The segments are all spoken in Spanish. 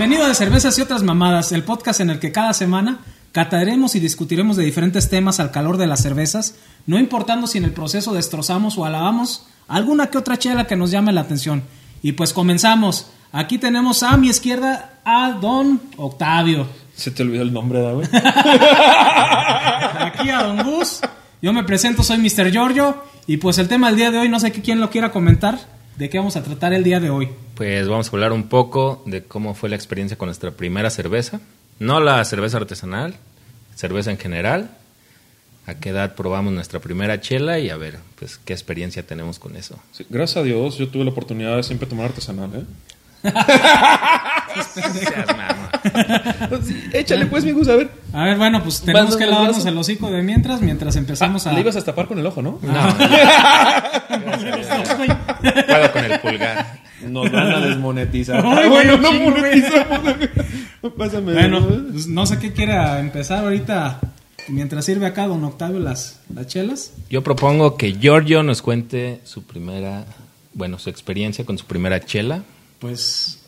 Bienvenido a Cervezas y otras mamadas, el podcast en el que cada semana cataremos y discutiremos de diferentes temas al calor de las cervezas, no importando si en el proceso destrozamos o alabamos alguna que otra chela que nos llame la atención. Y pues comenzamos. Aquí tenemos a mi izquierda a Don Octavio. Se te olvidó el nombre, güey. Aquí a Don Gus. Yo me presento, soy Mr. Giorgio. Y pues el tema del día de hoy, no sé quién lo quiera comentar. ¿De qué vamos a tratar el día de hoy? Pues vamos a hablar un poco de cómo fue la experiencia con nuestra primera cerveza. No la cerveza artesanal, cerveza en general. A qué edad probamos nuestra primera chela y a ver, pues qué experiencia tenemos con eso. Sí, gracias a Dios, yo tuve la oportunidad de siempre tomar artesanal, ¿eh? Sí, échale pues, mi Gus, a ver. A ver, bueno, pues tenemos Vas, que vas, lavarnos vas. el hocico de mientras, mientras empezamos Ah, a... Le ibas a tapar con el ojo, ¿no? No. Puedo con el pulgar. Nos van a desmonetizar. Ay, Ah, bueno, no monetizamos. Pásame. Bueno, ¿no? pues, no sé qué quiera empezar ahorita, mientras sirve acá Don Octavio las, las chelas. Yo propongo que Giorgio nos cuente su primera, bueno, su experiencia con su primera chela, Pues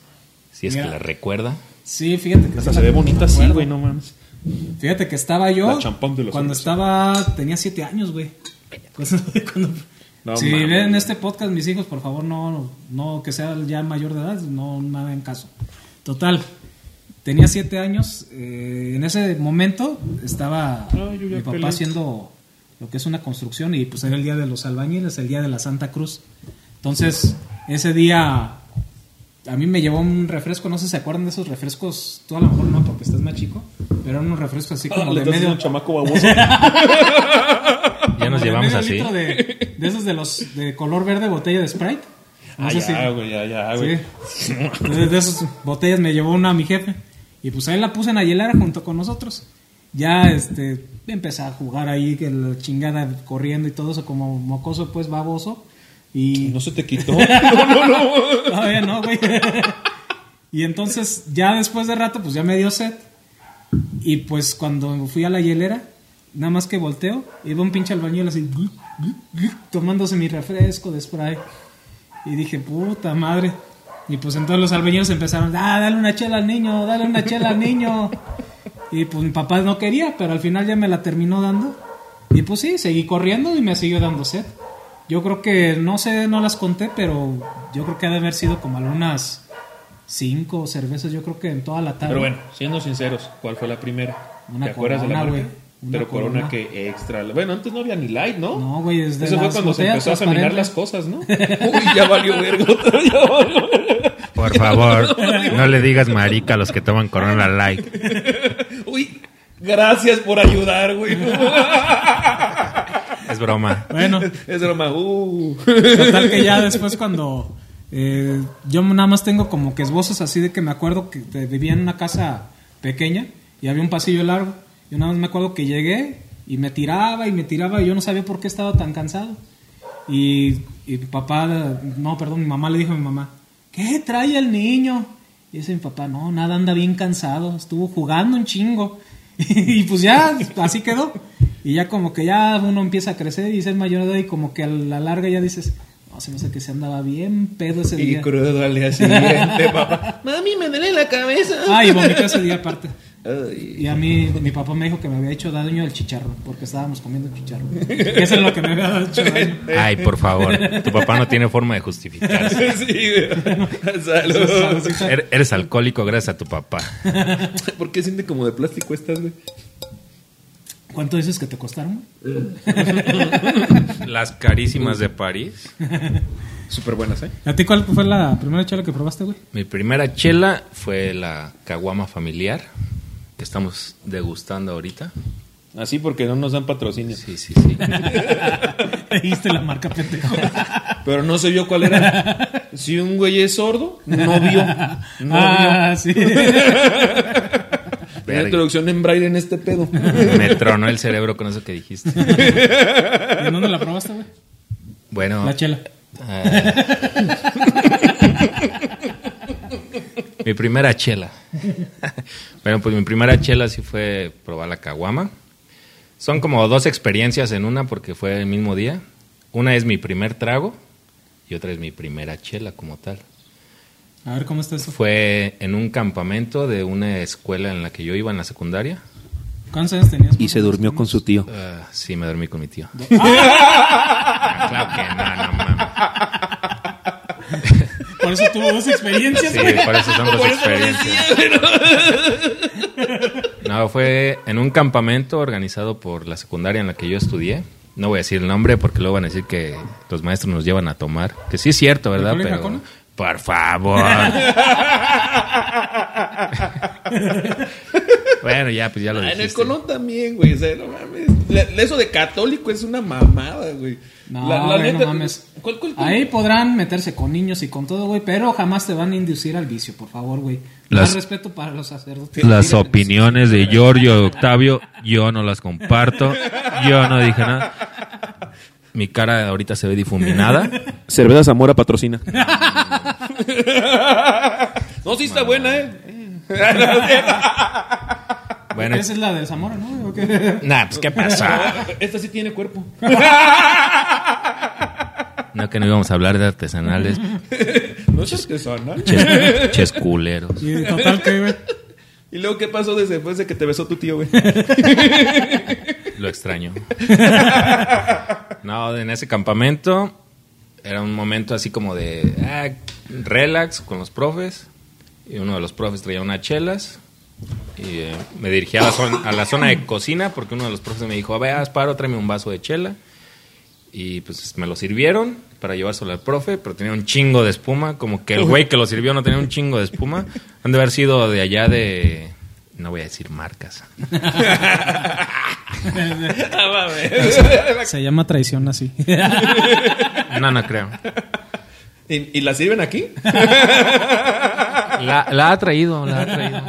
si es Mira. que la recuerda. sí, fíjate que... Hasta se ve bonita así, güey, no mames. Fíjate que estaba yo de los cuando hombres. estaba tenía siete años, güey. Cuando- cuando- No si mames. ven este podcast mis hijos, por favor no no que sea ya mayor de edad, no me hagan caso. Total, tenía siete años. eh, en ese momento estaba Ay, mi papá peleé. haciendo lo que es una construcción y pues era el día de los albañiles, el día de la Santa Cruz. Entonces ese día a mí me llevó un refresco, no sé si se acuerdan de esos refrescos, tú a lo mejor no porque estás más chico, pero eran unos refrescos así como Ah, de medio, un chamaco baboso. Ya nos llevamos así. litro de, de esos de los de color verde botella de Sprite. No Ah, sé ya, si- güey, ya, ya, güey. Sí. Entonces, de esas botellas me llevó una mi jefe. Y pues ahí la puse en la hielera junto con nosotros. Ya este empecé a jugar ahí, que la chingada corriendo y todo eso como mocoso, pues baboso. Y No se te quitó. No, no, no. todavía no, güey. y entonces ya después de rato, pues ya me dio sed. Y pues cuando fui a la hielera, nada más que volteo, iba un pinche albañil así, tomándose mi refresco de spray. Y dije, puta madre. Y pues entonces los albañiles empezaron, ah, dale una chela al niño, dale una chela al niño. Y pues mi papá no quería, pero al final ya me la terminó dando. Y pues sí, seguí corriendo y me siguió dando sed. Yo creo que, no sé, no las conté, pero yo creo que ha de haber sido como algunas cinco cervezas, yo creo que en toda la tarde. Pero bueno, siendo sinceros, ¿cuál fue la primera? Una ¿Te acuerdas de la Corona, marca? güey. Una Pero corona, Corona. que extra. Bueno, antes no había ni light, ¿no? No, güey, es de Eso fue cuando se empezó a caminar las cosas, ¿no? Uy, ya valió verga. ya valió verga. Por favor, no le digas marica a los que toman Corona Light. Uy, gracias por ayudar, güey. Es broma. Bueno, Es broma. Uh. Total que ya después cuando eh, yo nada más tengo como que esbozos así de que me acuerdo que vivía en una casa pequeña y había un pasillo largo. Yo nada más me acuerdo que llegué y me tiraba y me tiraba y yo no sabía por qué estaba tan cansado. Y, y mi papá, no, perdón, mi mamá le dijo a mi mamá, ¿qué trae el niño? Y dice mi papá, no, nada, anda bien cansado, estuvo jugando un chingo. y pues ya, así quedó. Y ya como que ya uno empieza a crecer y ser mayor de edad y como que a la larga ya dices, no, se me hace que se andaba bien pedo ese Y día. crudo al día siguiente, papá. Mami, me duele la cabeza. Ah, y vomité ese día aparte. Ay. Y a mí, mi papá me dijo que me había hecho daño el chicharro, porque estábamos comiendo chicharro. Eso es lo que me había hecho daño. Ay, por favor. Tu papá no tiene forma de justificarse. Sí. Salud. Er- Eres alcohólico gracias a tu papá. ¿Por qué siente como de plástico estas, güey? ¿Cuánto dices que te costaron? Las carísimas de París. Súper buenas, ¿eh? ¿A ti cuál fue la primera chela que probaste, güey? Mi primera chela fue la caguama familiar que estamos degustando ahorita. Así porque no nos dan patrocinio. Sí, sí, sí. Dijiste la marca pendejo. Pero no sé yo cuál era. Si un güey es sordo, no vio. No ah, sí. Una introducción en braille en este pedo. Me tronó el cerebro con eso que dijiste. ¿Y en dónde la probaste, güey? Bueno, La chela. ah, mi primera chela. bueno, pues mi primera chela sí fue probar la caguama. Son como dos experiencias en una porque fue el mismo día. Una es mi primer trago y otra es mi primera chela como tal. A ver, ¿cómo está eso? Fue en un campamento de una escuela en la que yo iba en la secundaria. ¿Cuántos años tenías? Y se durmió con su tío. Ah, sí, me dormí con mi tío. Ah, claro que no, no mames. Por eso tuvo dos experiencias, Sí, por eso son dos experiencias. No, fue en un campamento organizado por la secundaria en la que yo estudié. No voy a decir el nombre porque luego van a decir que los maestros nos llevan a tomar. Que sí es cierto, ¿verdad? ¿El Colegio Pero, Jacona? Por favor. bueno, ya, pues ya lo Ah, en el dijiste. Colón también, güey. O sea, no mames. La- eso de católico es una mamada, güey. No, La- la güey, no mames. ¿Cuál- cuál- cuál? Ahí podrán meterse con niños y con todo, güey, pero jamás te van a inducir al vicio, por favor, güey. Las- Más respeto para los sacerdotes. Las opiniones de Giorgio Octavio, yo no las comparto. Yo no dije nada. Mi cara ahorita se ve difuminada. Cerveza Zamora patrocina. No, sí está buena, ¿eh? Bueno, Esa es la de Zamora, ¿no? ¿O qué? nah, pues qué pasa. Esta sí tiene cuerpo. No que no íbamos a hablar de artesanales, No es artesanal. ches, ches culeros. Y total que, güey. ¿Y luego qué pasó después de que te besó tu tío, güey? Lo extraño. No, en ese campamento era un momento así como de ah, relax con los profes. Y uno de los profes traía unas chelas. Y eh, me dirigí a la, zona, a la zona de cocina porque uno de los profes me dijo, a ver, Asparo, tráeme un vaso de chela. Y pues me lo sirvieron para llevárselo al profe, pero tenía un chingo de espuma. Como que el güey que lo sirvió no tenía un chingo de espuma. Han de haber sido de allá de... No voy a decir marcas. Se llama traición así. No, no creo. ¿Y, y la sirven aquí? La, la ha traído, la ha traído.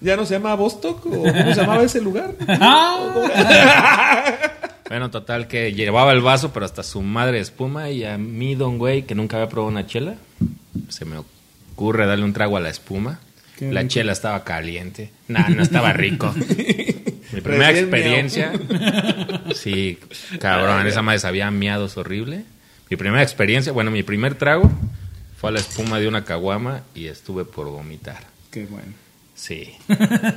¿Ya no se llama Bostock? ¿O cómo se llamaba ese lugar? Bueno, total, que llevaba el vaso, pero hasta su madre de espuma. Y a mí, don güey, que nunca había probado una chela, se me ocurre darle un trago a la espuma. Qué la rico. chela estaba caliente. No, no estaba rico. Mi primera experiencia. Sí, cabrón, esa madre sabía a miados horrible. Mi primera experiencia, bueno, mi primer trago fue a la espuma de una caguama y estuve por vomitar. Qué bueno. Sí.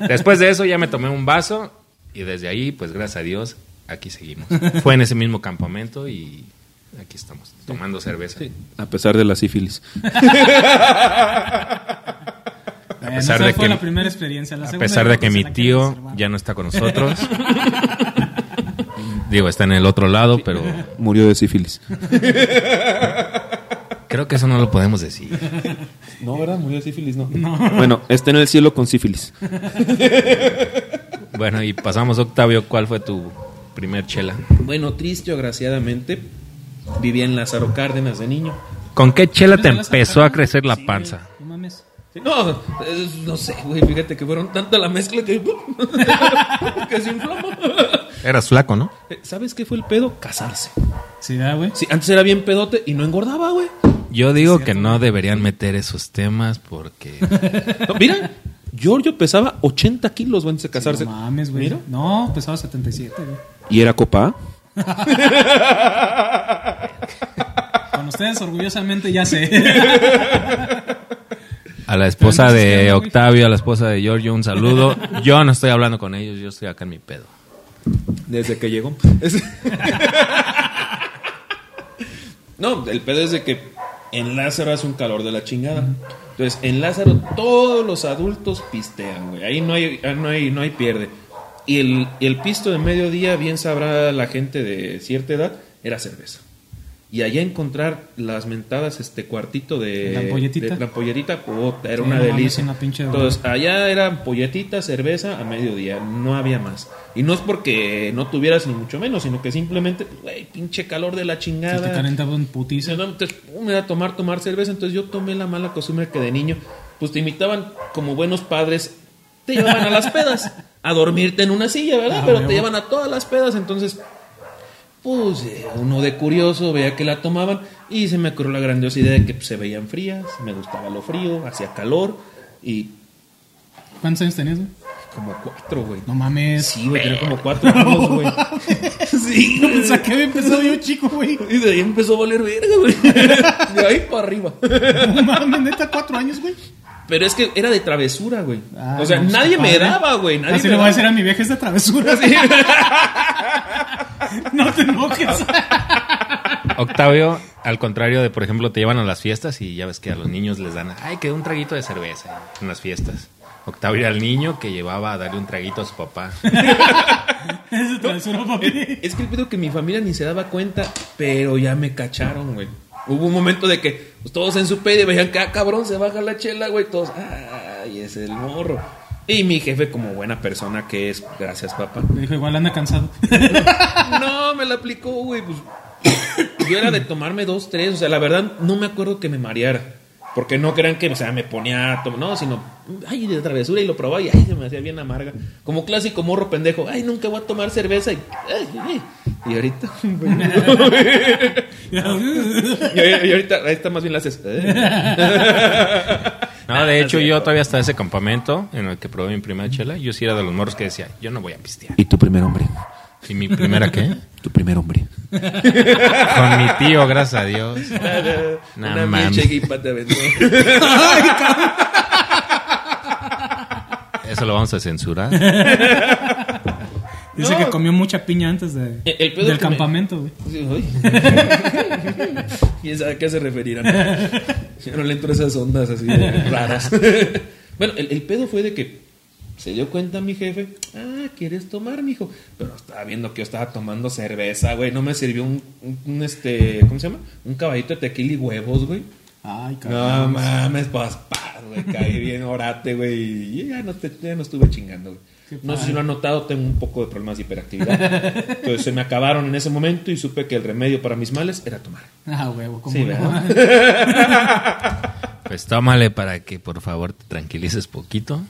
Después de eso ya me tomé un vaso y desde ahí, pues gracias a Dios, aquí seguimos. Fue en ese mismo campamento y aquí estamos, tomando cerveza. A pesar de la sífilis. A pesar de fue que- la primera experiencia. La A pesar de que mi tío ya no está con nosotros. Digo, está en el otro lado, pero Murió de sífilis. creo que eso no lo podemos decir. No, ¿verdad? Murió de sífilis, no. Bueno, está en el cielo con sífilis. Bueno, y pasamos, Octavio, ¿cuál fue tu primer chela? Bueno, triste o agraciadamente, vivía en Lázaro Cárdenas de niño. ¿Con qué chela te ¿No la empezó a crecer la Sí, panza? No. No, es- no sé, güey, fíjate que fueron tanta la mezcla que, que se inflamó. Eras flaco, ¿no? Eh, ¿Sabes qué fue el pedo? Casarse. Sí, ¿verdad, güey? Sí, antes era bien pedote y no engordaba, güey. Yo digo que no deberían meter esos temas porque... No, mira, Giorgio pesaba 80 kilos antes de casarse. No mames, güey. Mira. No, pesaba 77, güey. ¿Y era copa? Con ustedes orgullosamente ya sé. A la esposa de. Octavio, a la esposa de Giorgio, un saludo. Yo no estoy hablando con ellos, yo estoy acá en mi pedo. Desde que llegó. No, el pedo es de que en Lázaro hace un calor de la chingada. Entonces, en Lázaro todos los adultos pistean, güey. Ahí no hay, ah, no hay, no hay pierde. Y el, y el pisto de mediodía, bien sabrá la gente de cierta edad, era cerveza. Y allá encontrar las mentadas, este cuartito de... ¿La ampolletita? de- la ampolletita, era Sí, una no delicia. una pinche- Entonces, allá era ampolletita, cerveza a mediodía, no había más. Y no es porque no tuvieras ni mucho menos, sino que simplemente, güey, pinche calor de la Se te chingada. calentaba un putiza. Entonces, me da a tomar, tomar cerveza. Entonces yo tomé la mala costumbre que de niño, pues te invitaban como buenos padres, te llevaban a las pedas, a dormirte en una silla, ¿verdad? Ah, Pero te llevan a todas las pedas. Entonces, pues uno de curioso veía que la tomaban y se me ocurrió la grandiosa idea de que pues, se veían frías, me gustaba lo frío, hacía calor y ¿Cuántos años tenías, güey? Como cuatro, güey. No mames. Sí, güey, tenía como cuatro años, güey. Sí, güey. pensaba que había empezado yo chico, güey. Y de ahí empezó a valer verga, güey. De ahí para arriba. No mames, neta, cuatro años, güey. Pero es que era de travesura, güey. Ah, o sea, no, nadie me daba, güey. Nadie Así me le voy a decir a mi vieja esta travesura. no te enojes. Octavio, al contrario de, por ejemplo, te llevan a las fiestas y ya ves que a los niños les dan, ay, que un traguito de cerveza en las fiestas. Octavio era el niño que llevaba a darle un traguito a su papá. Esa travesura, papi. Es que el pedo que mi familia ni se daba cuenta, pero ya me cacharon, güey. Hubo un momento de que pues, todos en su pedo veían que, ah, cabrón, se baja la chela, güey. Todos, ay, es el morro. Y mi jefe, como buena persona que es, gracias, papá. Me dijo, igual anda cansado. No, me la aplicó, güey. Pues, yo era de tomarme dos, tres. O sea, la verdad, no me acuerdo que me mareara. Porque no crean que, o sea, me ponía a tomar. No, sino, ay, de travesura y lo probaba y ay, se me hacía bien amarga. Como clásico morro pendejo. Ay, nunca voy a tomar cerveza. Y, ay, ay. y ahorita. y, y ahorita, ahorita más bien la haces. "Eh". No, de hecho, yo todavía hasta ese campamento en el que probé mi primera chela, yo sí era de los morros que decía, yo no voy a pistear. ¿Y tu primer hombre? ¿Y mi primera qué? Tu primer hombre. Con mi tío, gracias a Dios. Una milkshake y pata aventó. Eso lo vamos a censurar. Dice No. que comió mucha piña antes de, El- el pedo del campamento, güey. ¿Quién sabe a qué se referirán? Yo no le entro a esas ondas así de raras. bueno, el, el pedo fue de que se dio cuenta mi jefe, ah, ¿quieres tomar, mijo? Pero estaba viendo que yo estaba tomando cerveza, güey. No me sirvió un, un- un, este, ¿cómo se llama? Un caballito de tequila y huevos, güey. Ay, No cabrón. mames, pues, paz, güey. Caí bien orate, güey. Y ya no, te, ya no estuve chingando, güey. No sé si lo han notado, tengo un poco de problemas de hiperactividad. Entonces se me acabaron en ese momento y supe que el remedio para mis males era tomar. Ah, huevo, como Sí, no? ¿verdad? Pues tómale para que por favor te tranquilices poquito.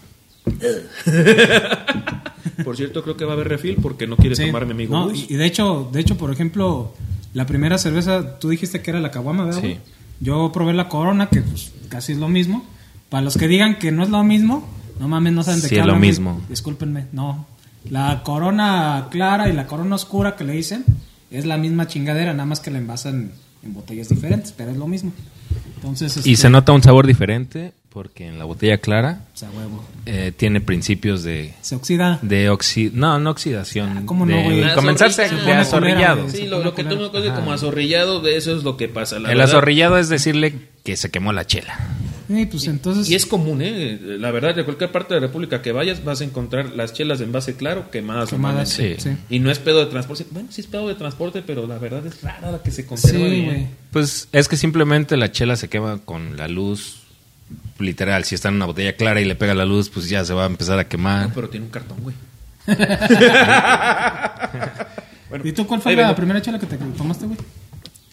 Por cierto, creo que va a haber refil porque no quiere Sí. tomar mi amigo No, Gus. y de hecho, de hecho, por ejemplo, la primera cerveza, tú dijiste que era la caguama, ¿verdad? Sí. Yo probé la corona, que pues casi es lo mismo. Para los que digan que no es lo mismo, no mames, no saben de Sí, qué es lo mismo. Discúlpenme, no. La corona clara y la corona oscura que le dicen es la misma chingadera, nada más que la envasan en botellas diferentes, pero es lo mismo. Entonces, Y este, se nota un sabor diferente porque en la botella clara o sea, huevo. eh, tiene principios de, Se oxida. de oxi no, no oxidación. Ah, ¿cómo no, de comenzarse Se de azorrillado. Sí, lo, lo que tú me conoces como azorrillado, de eso es lo que pasa. la El verdad. azorrillado es decirle que se quemó la chela. Sí, pues entonces. Y es común, ¿eh? La verdad, de cualquier parte de la República que vayas, vas a encontrar las chelas de envase claro quemadas. Quemadas, sí. sí. Y no es pedo de transporte. Bueno, sí es pedo de transporte, pero la verdad es rara la que se conserva Sí, bien. güey. Pues es que simplemente la chela se quema con la luz literal. Si está en una botella clara y le pega la luz, pues ya se va a empezar a quemar. No, pero tiene un cartón, güey. Bueno, ¿Y tú cuál fue la vengo. primera chela que te tomaste, güey?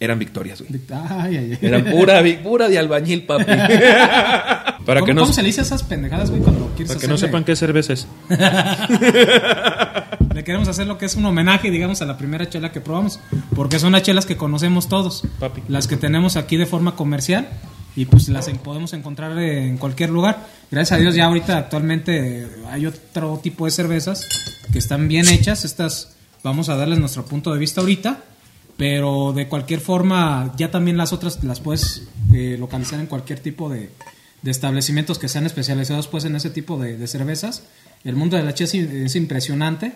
Eran victorias, güey. Ay, ay, ay. Eran pura, pura de albañil, papi. Para ¿Cómo, que no, cómo se le dice a esas pendejadas, güey, cuando quieres para que no sepan qué cerveza es. Le queremos hacer lo que es un homenaje, digamos, a la primera chela que probamos. Porque son las chelas que conocemos todos. Papi. Las que tenemos aquí de forma comercial. Y pues las en- podemos encontrar en cualquier lugar. Gracias a Dios ya ahorita actualmente hay otro tipo de cervezas que están bien hechas. Estas vamos a darles nuestro punto de vista ahorita. Pero de cualquier forma, ya también las otras las puedes eh, localizar en cualquier tipo de, de establecimientos que sean especializados pues en ese tipo de, de cervezas. El mundo de la chela es, es impresionante,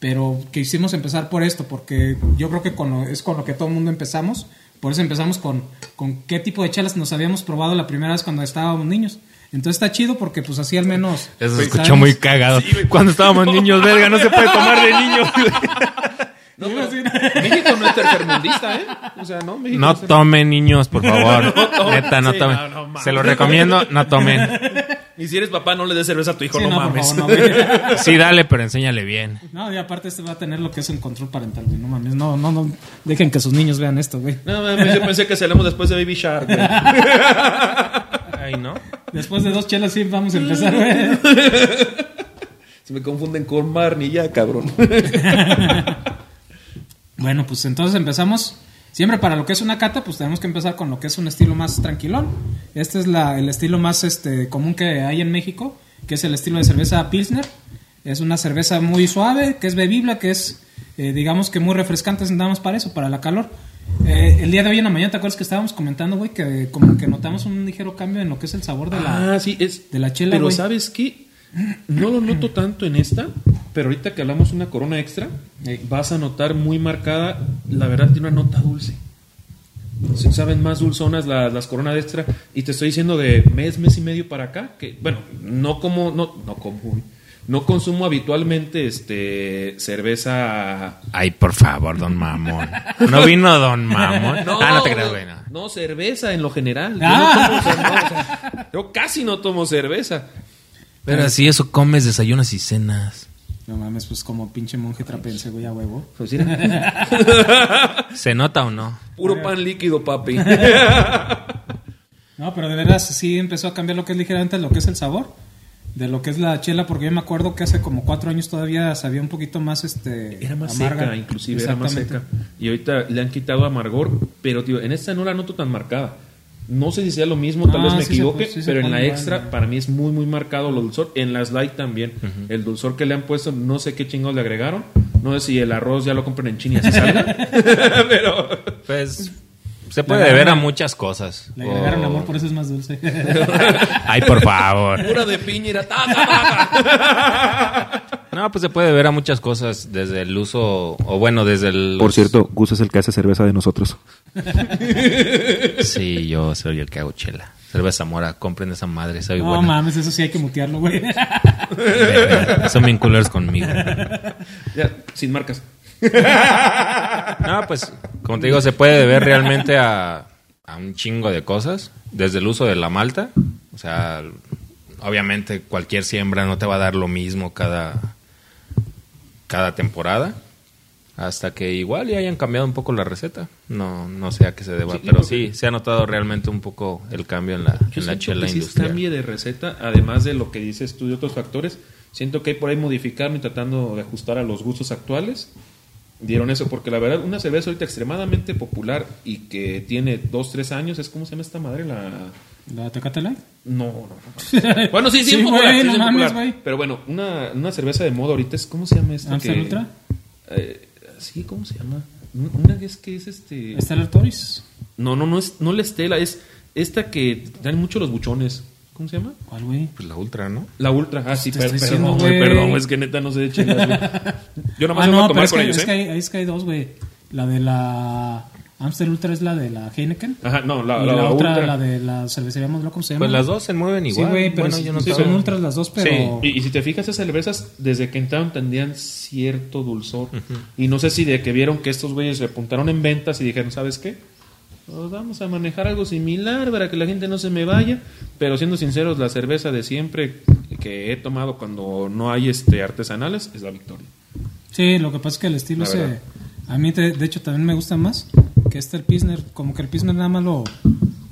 pero quisimos empezar por esto, porque yo creo que con lo- es con lo que todo el mundo empezamos. Por eso empezamos con, con qué tipo de chelas nos habíamos probado la primera vez cuando estábamos niños. Entonces está chido porque pues así al menos... Eso se ¿sabes? escuchó muy cagado. Cuando estábamos niños, verga, no se puede tomar de niños. No, pero México no es tercermundista, ¿eh? O sea, no, México No es tomen niños, por favor. tomen. Neta, no Sí, tomen. no, no mames. Se lo recomiendo, no tomen. Y si eres papá, no le des cerveza a tu hijo, Sí, no, no, por mames. favor, no, güey. Sí, dale, pero enséñale bien. No, y aparte este va a tener lo que es un control parental, güey. No mames, no, no, no. Dejen que sus niños vean esto, güey. No mames, yo pensé que salimos después de Baby Shark, güey. Ay, ¿no? Después de dos chelas sí vamos a empezar, güey. Se me confunden con Marnie ya, cabrón. Bueno, pues entonces empezamos. Siempre para lo que es una cata, pues tenemos que empezar con lo que es un estilo más tranquilón. Este es la, el estilo más este, común que hay en México, que es el estilo de cerveza Pilsner. Es una cerveza muy suave, que es bebible, que es, eh, digamos que muy refrescante, nada más para eso, para la calor. Eh, el día de hoy en la mañana, ¿te acuerdas que estábamos comentando, güey, que como que notamos un ligero cambio en lo que es el sabor de la... Ah, sí, es. de la chela, Pero. ¿sabes qué? No lo noto tanto en esta, pero ahorita que hablamos una corona extra, Ey. vas a notar muy marcada, la verdad tiene una nota dulce. Se Saben más dulzonas las, las coronas extra. Y te estoy diciendo de mes, mes y medio para acá, que, bueno, no como, no, no como, no consumo habitualmente este cerveza. Ay, por favor, don Mamón. No vino don Mamón. ah, no te creas, güey. no. No, cerveza en lo general. Yo, Ah. no tomo no, o sea, yo casi no tomo cerveza. Pero así eso comes, desayunas y cenas. No mames, pues como pinche monje trapense, güey, a huevo. Pues mira, ¿Se nota o no? puro pan líquido, papi. No, pero de veras sí empezó a cambiar lo que es ligeramente lo que es el sabor de lo que es la chela, porque yo me acuerdo que hace como cuatro años todavía sabía un poquito más este Era más amarga. seca, inclusive, era más seca. Y ahorita le han quitado amargor, pero tío, en esta no la noto tan marcada. No sé si sea lo mismo, tal Ah, vez me sí se equivoque, sí pero en la extra para mí es muy muy marcado lo dulzor. En las light también. El dulzor que le han puesto, no sé qué chingados le agregaron. No sé si el arroz ya lo compran en China y así salga. pero Pues se puede deber a muchas cosas. Le agregaron amor, por eso es más dulce. Ay, por favor. pura de piña ta. No, pues se puede ver a muchas cosas desde el uso, o bueno, desde el... Por cierto, Gus es el que hace cerveza de nosotros. Sí, yo soy el que hago chela. Cerveza Mora, compren esa madre, soy no buena. mames, eso sí hay que mutearlo, güey. Son bien conmigo. Ya, sin marcas. No, pues, como te digo, se puede deber realmente a, a un chingo de cosas. Desde el uso de la malta. O sea, obviamente cualquier siembra no te va a dar lo mismo cada, cada temporada. Hasta que igual ya hayan cambiado un poco la receta. No, no sé a qué se deba. Sí, pero sí, se ha notado realmente un poco el cambio en la, Yo en la chela que industrial. cambie de receta, además de lo que dices tú de otros factores. Siento que hay por ahí modificando y tratando de ajustar a los gustos actuales. Dieron eso, porque la verdad, una cerveza ahorita extremadamente popular y que tiene dos, tres años, es como se llama esta madre, la... ¿La Tecate Light? No, no, no. Bueno, sí, sí, Sí, es popular, güey, sí, no es mames, popular. güey. Pero bueno, una, una cerveza de moda ahorita es, ¿cómo se llama esta? ¿Amstel Ultra? Eh, sí, ¿cómo se llama? Una que es que es este... Stellar Toris. No, no, no es no la Estela, es esta que dan mucho los buchones. ¿Cómo se llama? ¿Cuál, güey? Pues la ultra, ¿no? La Ultra. Ah, sí, per- perdón, diciendo, güey, perdón, es que neta no sé de chelas, güey. Yo nomás Ah, a no, pero tomar es con que, ellos, es, que ¿eh? hay, es que hay dos, güey. La de la Amstel Ultra es la de la Heineken. Ajá, no, la, y la, la, otra, Ultra. la de la cervecería Modelo, ¿cómo se llama? Pues las dos se mueven Sí, igual. güey, pero bueno, sí, yo no son sé. ultras las dos, pero... Y, y si te fijas, esas cervezas desde que entraron tendrían cierto dulzor. Y no sé si de que vieron que estos güeyes repuntaron en ventas y dijeron, ¿sabes qué? Pues vamos a manejar algo similar para que la gente no se me vaya. Pero siendo sinceros, la cerveza de siempre que he tomado cuando no hay este artesanales es la Victoria. Sí, lo que pasa es que el estilo La verdad. A mí, de, de hecho, también me gusta más que este el Pilsner. Como que el Pilsner nada más lo,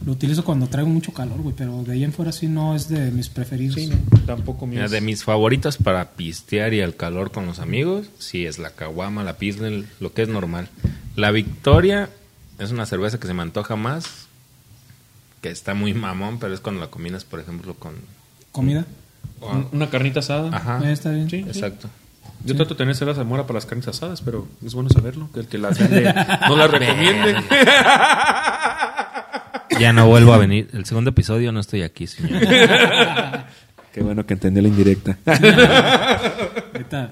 lo utilizo cuando traigo mucho calor, güey. Pero de ahí en fuera sí no es de mis preferidos. Sí, tampoco Mira, mías. de mis favoritas para pistear y al calor con los amigos, sí es la caguama, la pilsner, lo que es normal. La Victoria es una cerveza que se me antoja más, que está muy mamón, pero es cuando la combinas, por ejemplo, con... Comida. Un- Una carnita asada. Ajá, Eh, está bien. Sí, sí. exacto. Yo trato de tener cerveza mora para las carnes asadas, pero es bueno saberlo, que el que las vende no las recomiende. Ya no vuelvo a venir. El segundo episodio no estoy aquí, señor. Qué bueno que entendió la indirecta.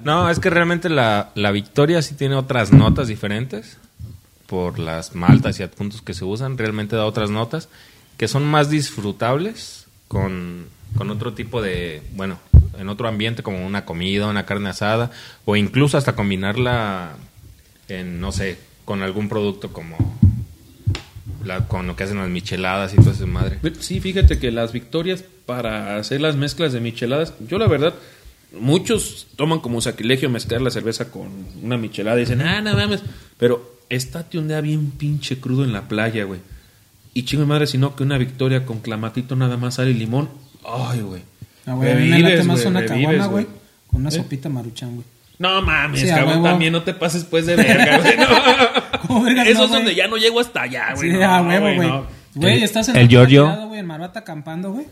No, es que realmente la, la Victoria sí tiene otras notas diferentes por las maltas y adjuntos que se usan. Realmente da otras notas que son más disfrutables con, con otro tipo de, bueno, en otro ambiente como una comida, una carne asada o incluso hasta combinarla en, no sé, con algún producto como con lo que hacen las micheladas y todo ese madre. Sí, fíjate que las victorias para hacer las mezclas de micheladas, yo la verdad, muchos toman como sacrilegio mezclar la cerveza con una michelada y dicen, ah, no mames, pero estate un día bien pinche crudo en la playa, güey. Y chingo madre, sino que una victoria con clamatito nada más sal y limón, ay, güey. Ah, güey, a mí me late Revives, más güey, una caguama, güey. Con una ¿Eh? sopita maruchan, güey. No mames, Sí, cabrón, huevo. también no te pases pues de verga, güey. no. ¿Cómo vergas Eso no, es güey? donde ya no llego hasta allá, güey. Sí, no, a huevo, güey. no. Güey, El- estás en el Giorgio. güey, en Marvata acampando, güey.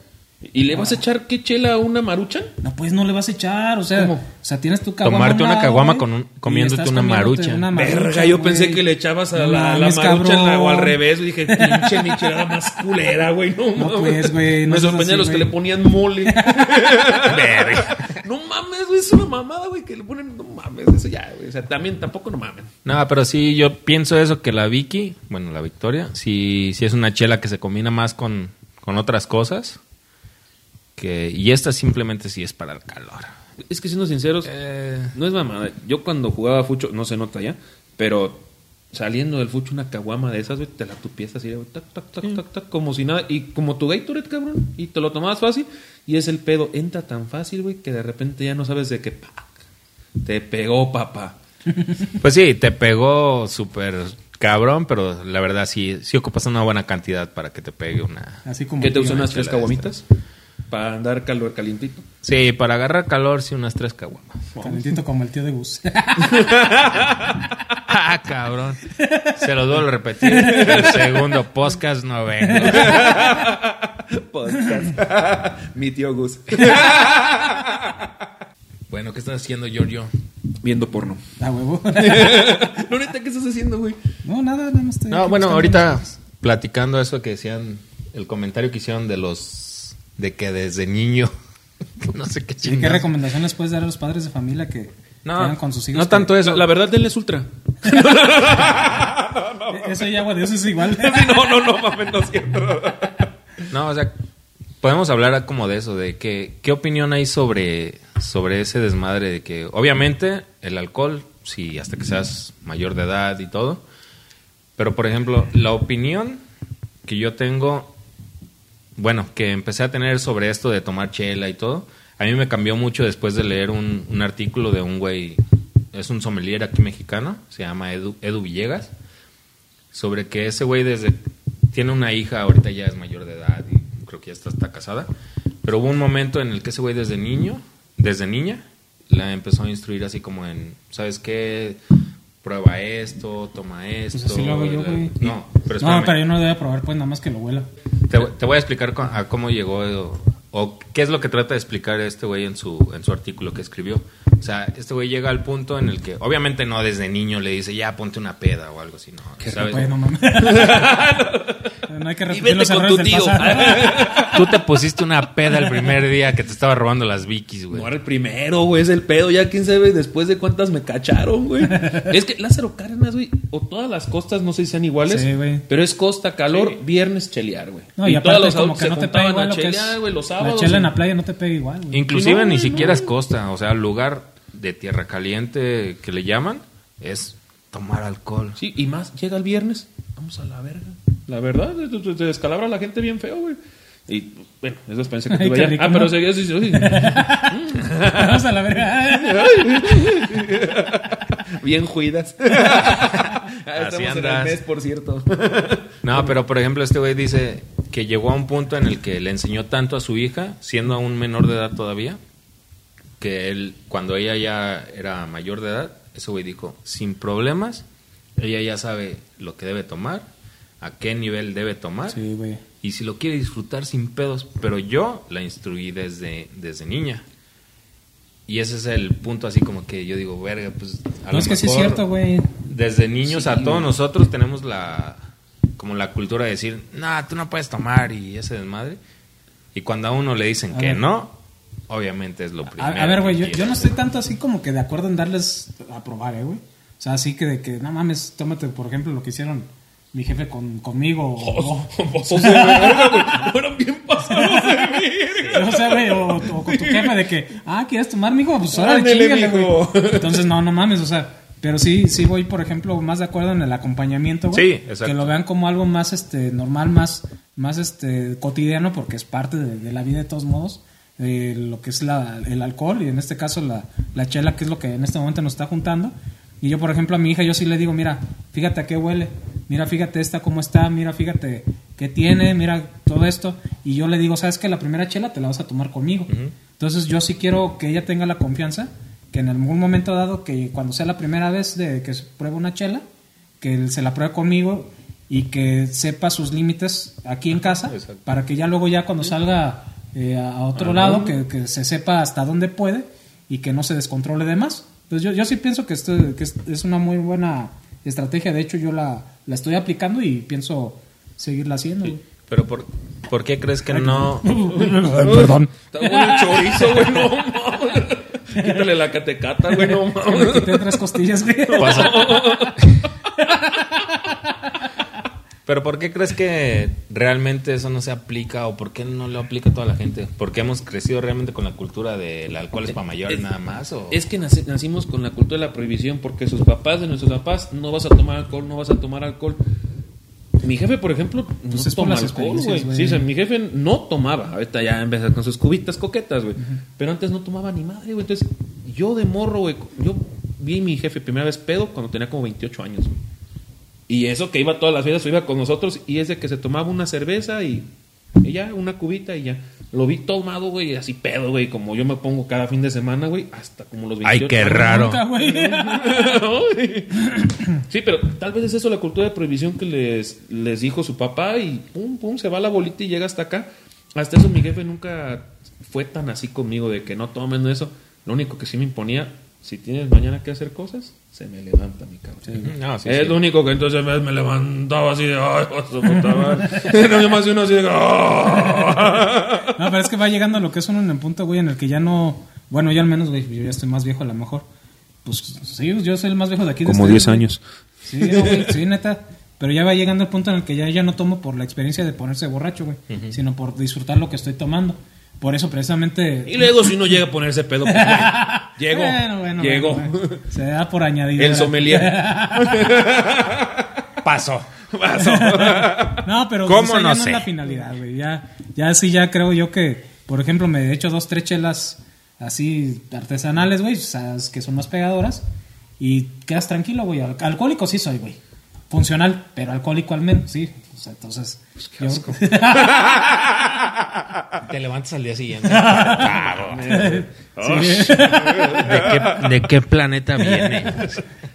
¿Y le vas a echar qué chela a una maruchan? No, pues no le vas a echar, o sea, ¿Cómo? o sea, tienes tu caguama. Tomarte una caguama con un- comiéndote una maruchan. una Verga, maruchan, yo pensé que le echabas a No la, la cabrón. o al revés. Y dije, pinche michelada más culera, güey. No, No, mames. pues, güey, no Me sorprendía los que le ponían mole. no mames, güey, es una mamada, güey, que le ponen. No mames, eso ya, güey. O sea, también tampoco no mamen. No, pero sí, yo pienso eso, que la Vicky, bueno, la Victoria, sí, sí es una chela que se combina más con, con otras cosas. Que, y esta simplemente sí es para el calor. Es que siendo sinceros, Eh. no es mamada. Yo cuando jugaba fucho, no se nota ya, pero saliendo del fucho una caguama de esas, güey, te la tupies así, güey, tac, tac, tac, tac, tac, como si nada. Y como tu Gatorade, cabrón, y te lo tomabas fácil. Y es el pedo, entra tan fácil, güey, que de repente ya no sabes de qué, pac, te pegó, papá. Pues sí, te pegó súper cabrón, pero la verdad sí, sí ocupas una buena cantidad para que te pegue una... Así como. ¿Qué te usan unas tres caguamitas? Para andar calor calientito. Sí, para agarrar calor, sí, unas tres caguamas. Calentito como el tío de Gus. ah, cabrón. Se lo vuelvo a repetir. El segundo podcast no vengo. Podcast. Mi tío Gus. Bueno, ¿qué estás haciendo, Giorgio? Viendo porno. Ah, huevo. No, neta, ¿qué estás haciendo, güey? No, nada, nada más estoy. No, bueno, ahorita platicando eso que decían, el comentario que hicieron de los, de que desde niño, no sé qué ¿Y ¿Qué chingados. recomendaciones puedes dar a los padres de familia que No, con sus hijos? no tanto eso. La, verdad, denles ultra. que- Eso y agua de eso es igual. no, no, no, mames, no es cierto. No, o sea, podemos hablar como de eso, de que, qué opinión hay sobre, sobre ese desmadre de que, obviamente, el alcohol, sí, hasta que seas mayor de edad y todo, pero por ejemplo, la opinión que yo tengo, bueno, que empecé a tener sobre esto de tomar chela y todo, a mí me cambió mucho después de leer un, artículo de un güey, es un sommelier aquí mexicano, se llama Edu, Edu Villegas, sobre que ese güey desde tiene una hija, ahorita ya es mayor de edad y creo que ya está, está casada, pero hubo un momento en el que ese güey desde niño, desde niña, la empezó a instruir así como en, ¿sabes qué? Prueba esto, toma esto. Pues así lo hago yo, güey. No, pero No, espérame. pero yo no lo voy a probar, pues nada más que lo huela. Te, te voy a explicar a cómo llegó o, o qué es lo que trata de explicar este güey en su, en su artículo que escribió. O sea, este güey llega al punto en el que, obviamente no desde niño le dice, ya ponte una peda o algo así, no. ¿sabes? Pues, no mames. no hay que Y repetir los errores del tío. pasado. Tú te pusiste una peda el primer día que te estaba robando las Vikis, güey. No era el primero, güey, es el pedo. Ya quién sabe después de cuántas me cacharon, güey. es que Lázaro Cárdenas, güey, o todas las costas, no sé si sean iguales, Sí, güey. pero es costa, calor, viernes, chelear, güey. No, y, todos aparte los como que no te pega igual a lo que es chelear, güey, los la sábados. chela en y- la playa no te pega igual, güey. Inclusive No, ni güey, siquiera no. es costa, o sea, lugar de tierra caliente que le llaman es tomar alcohol. Sí, y más, llega el viernes, vamos a la verga. La verdad, te descalabra la gente bien feo, güey. Y bueno, eso pensé que Ay, tuve qué ya. rico, Ah, pero seguía así, uy, Vamos a la verga. bien juidas. Ah, Estamos en el andas. mes, por cierto. No, pero por ejemplo este güey dice que llegó a un punto en el que le enseñó tanto a su hija, siendo aún menor de edad todavía, que él, cuando ella ya era mayor de edad, ese güey dijo, sin problemas, ella ya sabe lo que debe tomar, a qué nivel debe tomar, Sí, güey. y si lo quiere disfrutar sin pedos, pero yo la instruí desde, desde niña. Y ese es el punto así como que yo digo, verga, pues... A No, lo es que sí es mejor cierto, güey. Desde niños Sí, a todos güey. nosotros tenemos la... Como la cultura de decir, no, tú no puedes tomar y ese desmadre. Y cuando a uno le dicen A que ver. no, obviamente es lo primero. a ver, güey, yo, no estoy tanto así como que de acuerdo en darles a probar, eh, güey. O sea, así que de que, no mames, tómate, por ejemplo, lo que hicieron mi jefe con, conmigo. O, Pasos de verga, güey. Fueron bien pasados de verga. o sea, güey, o, o con tu jefe de que, ah, ¿quieres tomar, mijo? Pues ahora mijo. güey. Entonces, no, no mames, o sea, pero sí, sí voy, por ejemplo, más de acuerdo en el acompañamiento, güey. Sí, exacto. Que lo vean como algo más, este, normal, más, más, este, cotidiano, porque es parte de, de la vida de todos modos. eh, lo que es la, el alcohol y en este caso la, la chela, que es lo que en este momento nos está juntando. Y yo, por ejemplo, a mi hija, yo sí le digo, mira, fíjate a qué huele, mira, fíjate esta cómo está, mira, fíjate qué tiene, mira todo esto. Y yo le digo, ¿sabes qué? La primera chela te la vas a tomar conmigo. Entonces yo sí quiero que ella tenga la confianza, que en algún momento dado, que cuando sea la primera vez de que se pruebe una chela, que se la pruebe conmigo y que sepa sus límites aquí en casa, Exacto. para que ya luego ya cuando salga eh, a a otro lado, que, que se sepa hasta dónde puede y que no se descontrole de más. Entonces yo, yo sí pienso que esto que es, es una muy buena estrategia, de hecho yo la, la estoy aplicando y pienso seguirla haciendo. güey. Pero por, ¿por qué crees que no? Perdón. Está bueno el chorizo, güey, no mames. Quítale la catecata, güey, no Me mames. quité tres costillas, güey. pasa? Pero ¿por qué crees que realmente eso no se aplica o por qué no lo aplica toda la gente? ¿Porque hemos crecido realmente con la cultura del alcohol es para mayores Es- nada más? O... Es que nace- nacimos con la cultura de la prohibición porque sus papás de nuestros papás no vas a tomar alcohol, no vas a tomar alcohol. Mi jefe, por ejemplo, no Pues es por toma alcohol, güey. Sí, o sea, mi jefe no tomaba. Ahorita ya empieza con sus cubitas coquetas, güey. Pero antes no tomaba ni madre, güey. Entonces, yo de morro, güey, yo vi a mi jefe primera vez pedo cuando tenía como 28 años, güey. Y eso que iba todas las fiestas, iba con nosotros y es de que se tomaba una cerveza y, y ya, una cubita y ya. Lo vi tomado, güey, así pedo, güey, como yo me pongo cada fin de semana, güey, hasta como los 28 Ay, qué raro. Sí, pero tal vez es eso la cultura de prohibición que les, les dijo su papá y pum, pum, se va la bolita y llega hasta acá. Hasta eso mi jefe nunca fue tan así conmigo de que no tomen eso. Lo único que sí me imponía, si tienes mañana que hacer cosas, se me levanta mi cabrón. No, sí, es sí. lo único que entonces me, me levantaba así de, ay, hijo de su puta madre". no, yo más de uno así de, "Ah". No, pero es que va llegando a lo que es uno en el punto, güey, en el que ya no. Bueno, yo al menos, güey, yo ya estoy más viejo a lo mejor. Pues sí, yo soy el más viejo de aquí. de Como este, 10 güey. años. Sí, no, güey, sí, neta. Pero ya va llegando el punto en el que ya, ya no tomo por la experiencia de ponerse borracho, güey, sino por disfrutar lo que estoy tomando. Por eso, precisamente. Y luego si uno llega a ponerse pedo, pues, llego, Bueno. Se da por añadir. El sommelier. Paso. Paso. No, pero ¿Cómo no no sé? es la finalidad, güey. Ya, ya sí, ya creo yo que, por ejemplo, me he hecho dos, tres chelas así artesanales, güey, o sea, que son más pegadoras. Y quedas tranquilo, güey. Al- alcohólico sí soy, güey. Funcional, pero alcohólico al menos, sí. O sea, entonces. yo- Te levantas al día siguiente. Claro. Sí. ¿De qué, de qué planeta viene?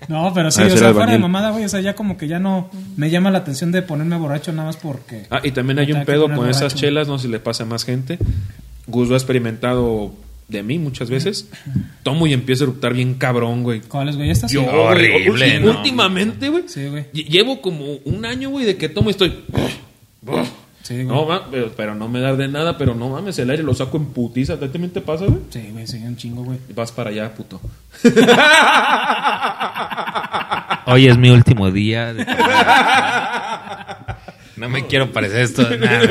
No, pero sí, Ah, o sea, era fuera de mamada, güey. O sea, ya como que ya no me llama la atención de ponerme borracho nada más porque. Ah, y también hay un pedo con esas chelas, no sé si le pasa a más gente. Gus lo ha experimentado de mí muchas veces. Tomo y empiezo a eruptar bien cabrón, güey. ¿Cuáles, güey? Estas Yo, güey, Horrible, no. últimamente, güey. Sí, güey. lle- Llevo como un año, güey, de que tomo y estoy. Sí, güey. No, ma- pero, pero no me da de nada, pero no mames, el aire lo saco en putiza. ¿A ti también te pasa, güey? Sí, güey, sí, un chingo, güey. Vas para allá, puto. Hoy es mi último día. de- No me quiero parecer esto de nada.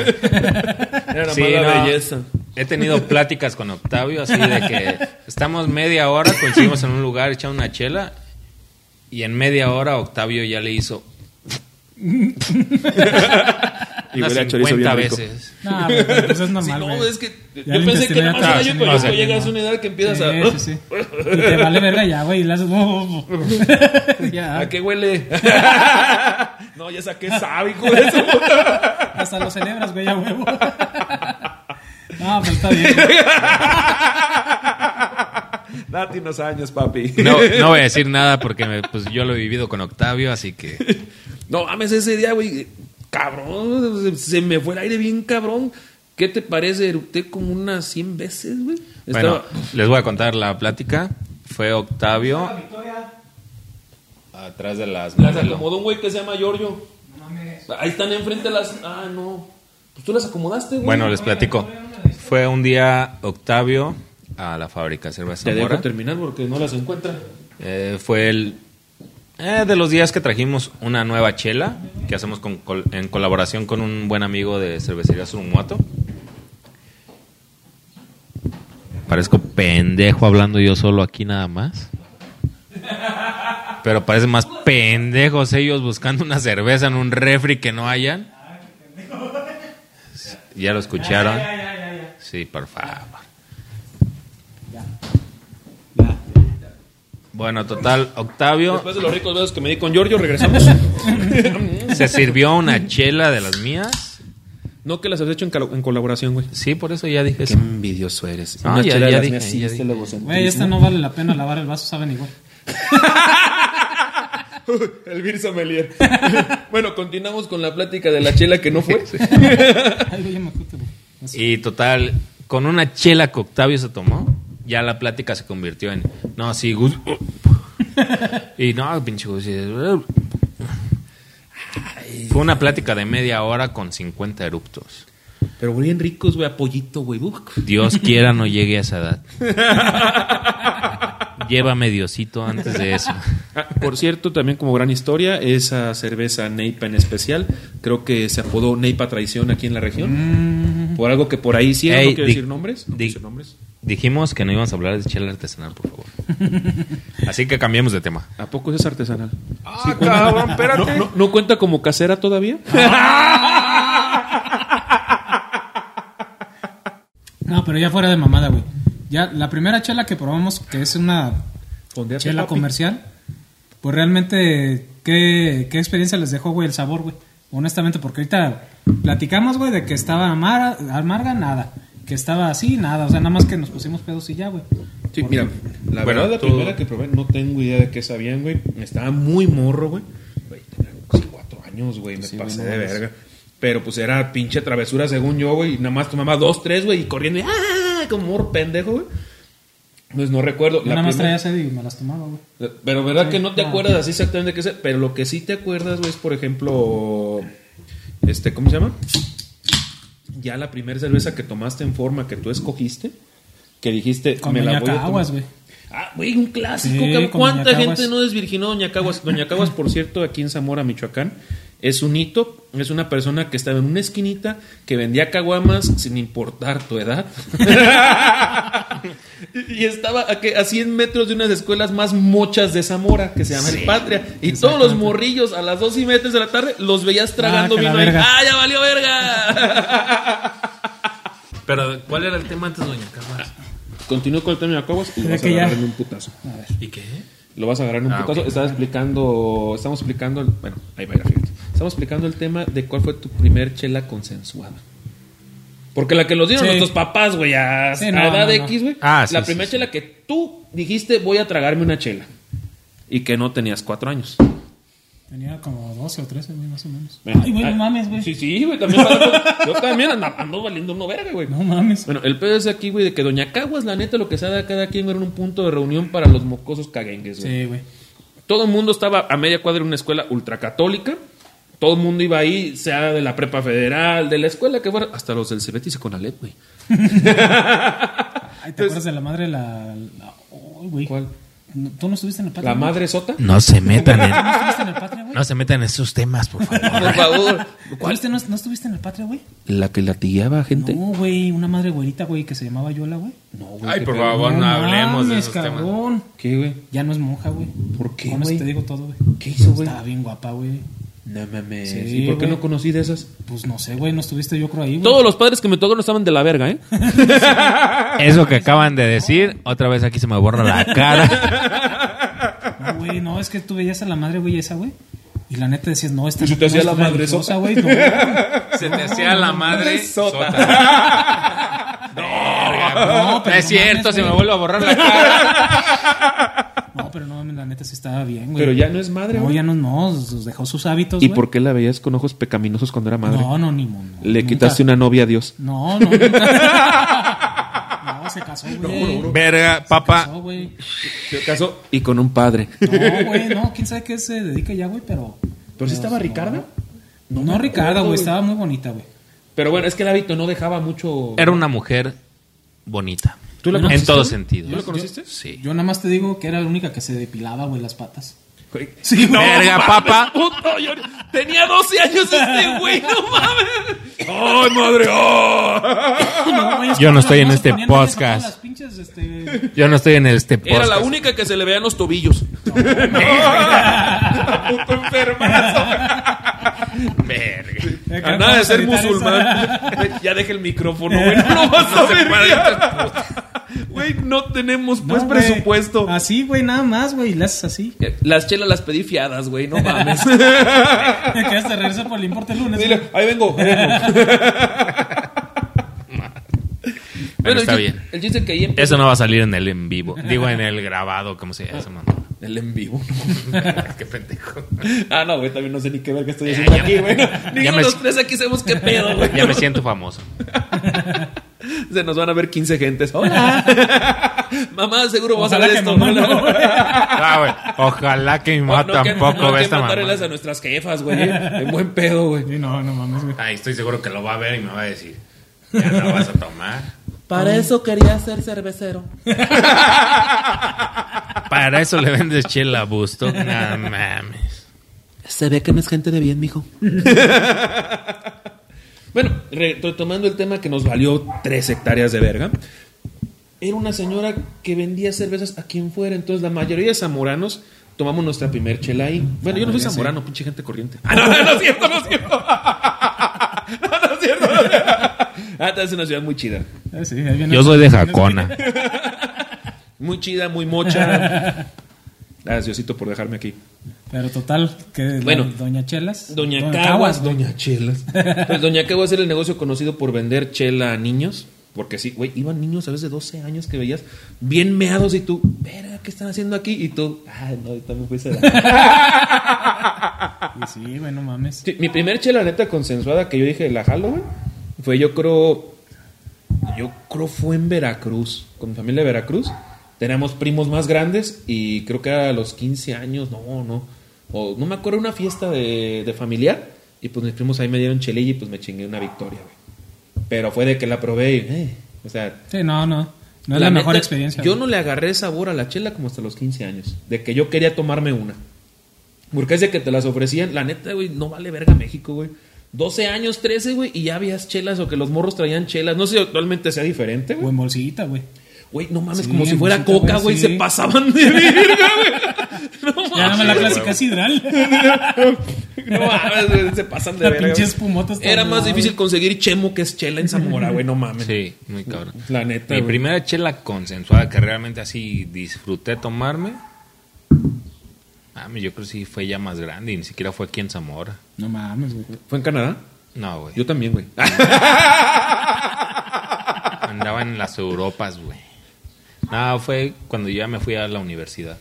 Era Sí, mala no. belleza. He tenido pláticas con Octavio así de que estamos media hora, coincidimos en un lugar echando una chela y en media hora Octavio ya le hizo Y huele a chorizo 50 bien rico. veces. No, pero pues es Sí, normal, no, es que yo Ya el pensé que nada más era yo, pero no llegas a una edad que empiezas a... Sí, sí, sí. Y te vale verga ya, güey. Y le haces. ya. ¿A qué huele? no, ya saqué sábico de eso. Hasta lo celebras, güey, a huevo. No, pues está bien. güey. Date unos años, papi. No, no voy a decir nada porque me- pues yo lo he vivido con Octavio, así que No mames, ese día, güey. Cabrón, se me fue el aire bien cabrón. ¿Qué te parece? Erupté como unas 100 veces, güey. bueno, Estaba- les voy a contar la plática. Fue Octavio atrás de las Las acomodó un güey que se llama Giorgio. Ahí están enfrente las. Ah, no. Pues tú las acomodaste, güey. Bueno, les platico. Fue un día Octavio a la fábrica de cerveza Te dejo terminar porque no las encuentra. Eh, fue el eh, de los días que trajimos una nueva chela que hacemos con- col- en colaboración con un buen amigo de cervecería Surumuato. Parezco pendejo hablando yo solo aquí nada más. Pero parece más pendejos ellos buscando una cerveza en un refri que no hayan. ¿Ya lo escucharon? Sí, por favor. Bueno, total, Octavio Después de los ricos besos que me di con Giorgio, regresamos. se sirvió una chela de las mías. no que las has hecho en, calo- en colaboración, güey. Sí, por eso ya dije Qué eso. envidioso eres. No, Una ya- chela de las dije, mías, sí, ya este dije. Güey, esta no vale la pena lavar el vaso, saben igual. El Vir Sommelier. bueno, continuamos con la plática de la chela que no fue. Y total, con una chela que Octavio se tomó, ya la plática se convirtió en, no, sí, Gus. y no, pinche Gus. Fue una plática de media hora con 50 eruptos. Pero bien ricos, güey, a pollito, güey. Dios quiera no llegue a esa edad. Llévame Diosito antes de eso. Por cierto, también como gran historia, esa cerveza Neipa en especial, creo que se apodó Neipa Traición aquí en la región. Por algo que por ahí sí, Ey, no quiero decir nombres. No di- quiero decir nombres. Dijimos que no íbamos a hablar de chela artesanal, por favor. Así que cambiemos de tema. ¿A poco es artesanal? Ah, cabrón, espérate. ¿No, no, no cuenta como casera todavía? No, pero ya fuera de mamada, güey. Ya la primera chela que probamos, que es una Fondeate, chela papi. comercial, pues realmente, ¿qué, qué experiencia les dejó, güey, el sabor, güey? Honestamente, porque ahorita platicamos, güey, de que estaba amara- amarga, nada. Que estaba así, nada. O sea, nada más que nos pusimos pedos y ya, güey. Sí, mira, la Bueno, verdad, la primera que probé, no tengo idea de qué sabían, güey. Estaba muy morro, güey. Güey, tenía casi cuatro años, güey. Me Sí, pasé de verga. Pero pues era pinche travesura según yo, güey. Nada más tomaba dos, tres, güey, y corriendo. y, ¡Ah! Como morro pendejo, güey. Pues no recuerdo. Yo La nada más primera- traía sed y me las tomaba, güey. Pero verdad Sí, que no te acuerdas así exactamente qué es. Pero lo que sí te acuerdas, güey, es por ejemplo. Este, ¿cómo se llama? Ya la primera cerveza que tomaste en forma que tú escogiste. Que dijiste, Con me la Doña voy a tomar. Caguas, güey. Ah, güey, un clásico. Sí, ¿Cuánta Caguas. gente no desvirginó Doña Caguas? Doña Caguas, por cierto, aquí en Zamora, Michoacán, es un hito. Es una persona que estaba en una esquinita que vendía caguamas sin importar tu edad. y estaba a, que- a 100 metros de unas escuelas más mochas de Zamora, que se llama El Patria. Y todos los morrillos a las dos y media de la tarde los veías tragando la vino. ¡Ah, ya valió verga! Pero, ¿cuál era el tema antes, doña Caguas? Continúo con el tema de Caguas y vas a ya. un putazo. A ver. ¿Y qué? Lo vas a agarrar en un Ah, putazo. Estaba explicando, estamos explicando, el- bueno, ahí va, fíjate. Estamos explicando el tema de cuál fue tu primer chela consensuada. Porque la que los dieron Sí. nuestros papás, güey, a, Sí, a edad no, de no. X, güey. Ah, sí, la primera chela que tú dijiste, voy a tragarme una chela. Y que no tenías cuatro años. Tenía como 12 o 13, güey, más o menos. Bueno, Ay, güey, ah, no mames, güey. Sí, sí, güey, también. yo también ando, valiendo uno verga, güey. No mames. Bueno, el pedo es aquí, güey, de que Doña Caguas, la neta, lo que se da cada quien era un punto de reunión para los mocosos caguengues, güey. Sí, güey. Todo el mundo estaba a media cuadra en una escuela ultracatólica. Todo el mundo iba ahí, sea de la prepa federal, de la escuela que fuera, hasta los del Cebetis y con Alep, güey. Ay, ¿Te acuerdas de la madre la... la- güey. ¿Cuál? ¿Tú no estuviste en el patria? La madre sota. No se metan en, ¿No estuviste en el patria, güey? no se metan en esos temas, por favor. Por favor. ¿Cuál? ¿No, ¿No estuviste en el patria, güey? ¿La que latigueaba gente? No, güey, una madre güerita, güey, que se llamaba Yola, güey. No, güey. Ay, por favor, no hablemos de esos temas. cabrón. ¿Qué, güey? Ya no es monja, güey. ¿Por qué, Con eso te digo todo, güey. ¿Qué hizo, güey? Estaba bien guapa, güey. No mames. Sí, ¿Y por qué güey. no conocí de esas? Pues no sé, güey, no estuviste yo creo ahí, güey. Todos los padres que me tocaron estaban de la verga, ¿eh? Eso que acaban de decir, otra vez aquí se me borra la cara. No, güey, no, es que tú veías a la madre, güey, esa, güey. Y la neta decías, no, esta ¿Y no- te hacía no la madre sota? güey. No, Se te hacía la madre Sota. sota. no, pero No es no cierto, mames, se me vuelve a borrar la cara. No, pero no, la neta sí estaba bien, güey. Pero ya no es madre, No, güey. ya no, no, nos dejó sus hábitos, ¿Y güey. por qué la veías con ojos pecaminosos cuando era madre? No, no, ni mono. Le Nunca. quitaste una novia a Dios. No, no, nunca. no, se casó, güey. Verga, Se papá. casó, güey. Se casó y con un padre. No, güey, no, quién sabe qué se dedica ya, güey, pero. ¿Pero sí estaba no. Ricarda? No, me Ricarda, güey, güey. estaba muy bonita, güey. Pero bueno, es que el hábito no dejaba mucho. Era una mujer bonita. ¿Tú la en conociste, todo güey? sentido. ¿Tú la conociste? Sí. Yo nada más te digo que era la única que se depilaba, güey, las patas. Sí, güey. Verga, mames, papá. puto, yo- tenía 12 años este güey, no mames. ¡Ay, madre! ¡Oh! No, güey, es Yo no estoy en este podcast. pinches, este... Yo no estoy en este Era podcast. la única que se le veían los tobillos. puto enfermazo. Verga. A nada de ser musulmán. Ya deja el micrófono, güey. No lo vas a ver. Güey, no tenemos pues No, presupuesto. Así, güey, nada más, güey, le haces así. Las chelas las pedí fiadas, güey, no mames. Que hasta regresa por el importe el lunes. Dile, ahí vengo. ahí vengo. Bueno, está el, bien. el chiste que ahí Eso no va a salir en el en vivo. Digo, en el grabado, ¿cómo se llama? esa mamá? el en vivo. Qué pendejo. Ah, no, güey, también no sé ni qué ver qué estoy Ya, haciendo ya aquí, güey. ya Ninguno de los tres aquí sabemos qué pedo, güey. Ya me siento famoso. Se nos van a ver 15 gentes. Hola. mamá, seguro vas a ver que esto. mamá no. Ah, güey, Ojalá que mi mamá No, tampoco no, vea que esta mamá. a nuestras jefas, güey. En buen pedo, güey. Sí, no, no mames, güey. Ay, estoy seguro que lo va a ver y me va a decir, ya no vas a tomar. Para eso quería ser cervecero. Para eso le vendes chela a Busto. No mames. Se ve que no es gente de bien, mijo. Bueno, re- retomando el tema que nos valió tres hectáreas de verga. Era una señora que vendía cervezas a quien fuera. Entonces, la mayoría de zamoranos tomamos nuestra primer chela ahí. Bueno, yo no soy ya sé. zamorano, pinche gente corriente. Ah, no, no es cierto, no es cierto. No, no es cierto. no es cierto. Ah, es una ciudad muy chida. Ah, sí, Yo soy de Jacona. Muy chida, muy mocha. Gracias, Diosito, por dejarme aquí. Pero total, que Bueno. Doña Chelas. Doña Caguas. Doña Chelas. Pues Doña Caguas era el negocio conocido por vender chela a niños. Porque sí, güey, iban niños a veces de 12 años que veías bien meados y tú, verga, ¿qué están haciendo aquí? Y tú, ay, no, también fui esa edad". Y sí, güey, no mames. Sí, mi primer chela neta consensuada que yo dije, la jalo, güey, fue yo creo, yo creo fue en Veracruz, con mi familia de Veracruz. Teníamos primos más grandes y creo que a los 15 años, no, no. O no me acuerdo, una fiesta de, de familiar. Y pues mis primos ahí me dieron chelilla y pues me chingué una victoria, güey. Pero fue de que la probé y, eh, o sea, Sí, no, no. No es la, mejor neta, experiencia. Yo güey. no le agarré sabor a la chela como hasta los 15 años. De que yo quería tomarme una. Porque es de que te las ofrecían. La neta, güey, no vale verga México, güey. 12 años, 13, güey, y ya habías chelas o que los morros traían chelas. No sé si actualmente sea diferente, O güey. en bolsita, güey. Güey, no mames, Sí, como si fuera coca, güey, sí. Se pasaban de verga, güey. No Ya dame la mames, clásica sidral. No mames, güey, se pasan de La verga. pinche espumota Era más difícil conseguir chemo que es chela en Zamora, güey, no mames. Sí, muy cabrón. La neta, Mi güey. primera chela consensuada que realmente así disfruté tomarme. Mami, yo creo que sí fue ya más grande y ni siquiera fue aquí en Zamora. No mames, güey. ¿Fue en Canadá? No, güey. Yo también, güey. Andaba en las Europas, güey. No, fue cuando ya me fui a la universidad.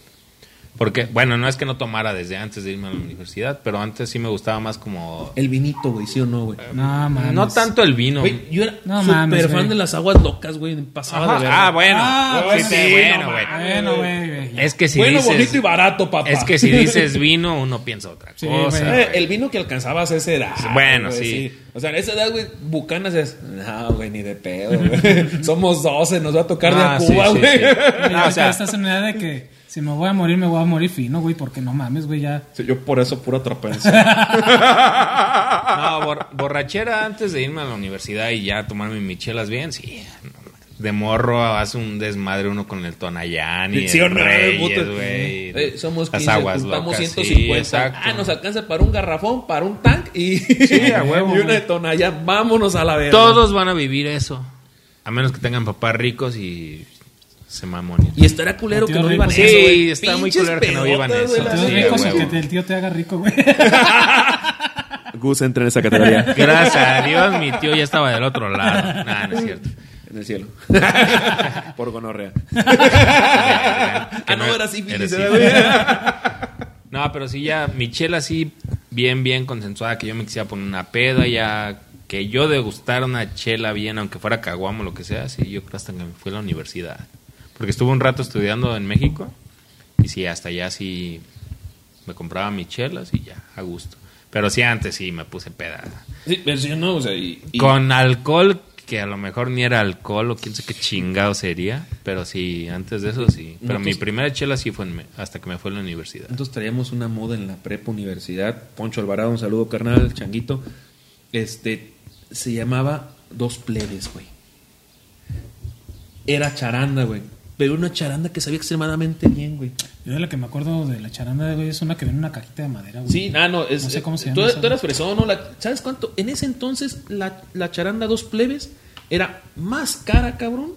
Porque, bueno, no es que no tomara desde antes de irme a la universidad, pero antes sí me gustaba más como... El vinito, güey, ¿sí o no, güey? No mames. No tanto el vino. Güey, yo era No súper mames, fan güey. de las aguas locas, güey. Pasaba de Ajá, verga. ah, bueno. Ah, Sí, sí, sí, bueno, güey. Bueno, güey, güey. Es que si bueno, dices... bonito y barato, papá. Es que si dices vino, uno piensa otra Sí, cosa. güey. Eh, güey. el vino que alcanzabas a esa edad. Bueno, sí. O sea, en esa edad, güey, bucanas es. No, güey, ni de pedo, güey. Somos 12, nos va a tocar Ah, de sí, Cuba, sí, güey. sí. No, o sea- estás en una edad de que si me voy a morir, me voy a morir fino, güey, porque no mames, güey, ya. Sí, Yo por eso pura trapense. No, bor- borrachera antes de irme a la universidad y ya tomarme mis chelas bien, sí. De morro hace un desmadre uno con el Tonayán y ¿Sí el Reyes, puto? güey. Eh, somos Las 15, aguas juntamos locas, 150. Sí, exacto. ah, nos alcanza para un garrafón, para un tank y, a huevo, y una güey. de tonalla. Vámonos a la verga. Todos van a vivir eso. A menos que tengan papás ricos y se. Y estará culero que no vivan Sí, eso, güey. está muy culero que no vivan eso. Sí, que el tío te haga rico, güey. Gus entra en esa categoría. Gracias a Dios, mi tío ya estaba del otro lado. Nah, no es cierto. En el cielo. Por gonorrea. ah, no, era sífilis. No, pero sí ya, mi chela así, bien, bien consensuada, que yo me quisiera poner una peda, ya que yo degustara una chela bien, aunque fuera caguamo o lo que sea, sí, yo creo hasta que me fui a la universidad. Porque estuve un rato estudiando en México, y sí, hasta allá sí me compraba mis chelas y ya, a gusto. Pero sí, antes sí me puse peda. Sí, pero sí, no, o sea, y, y- Con alcohol, que a lo mejor ni era alcohol o quién sé qué chingado sería, pero sí, antes de eso sí. Pero mi primera chela sí fue en me- hasta que me fue a la universidad. Nosotros traíamos una moda en la prepa universidad. Poncho Alvarado, un saludo carnal, changuito. Este, se llamaba Dos Plebes, güey. Era charanda, güey. Pero una charanda que sabía extremadamente bien, güey. Yo de la que me acuerdo de la charanda, güey, es una que viene en una cajita de madera, güey. Sí, ah, no, es, No sé cómo se tú, llama tú eras fresón, ¿no? La- ¿Sabes cuánto? En ese entonces, la, la charanda Dos Plebes era más cara, cabrón.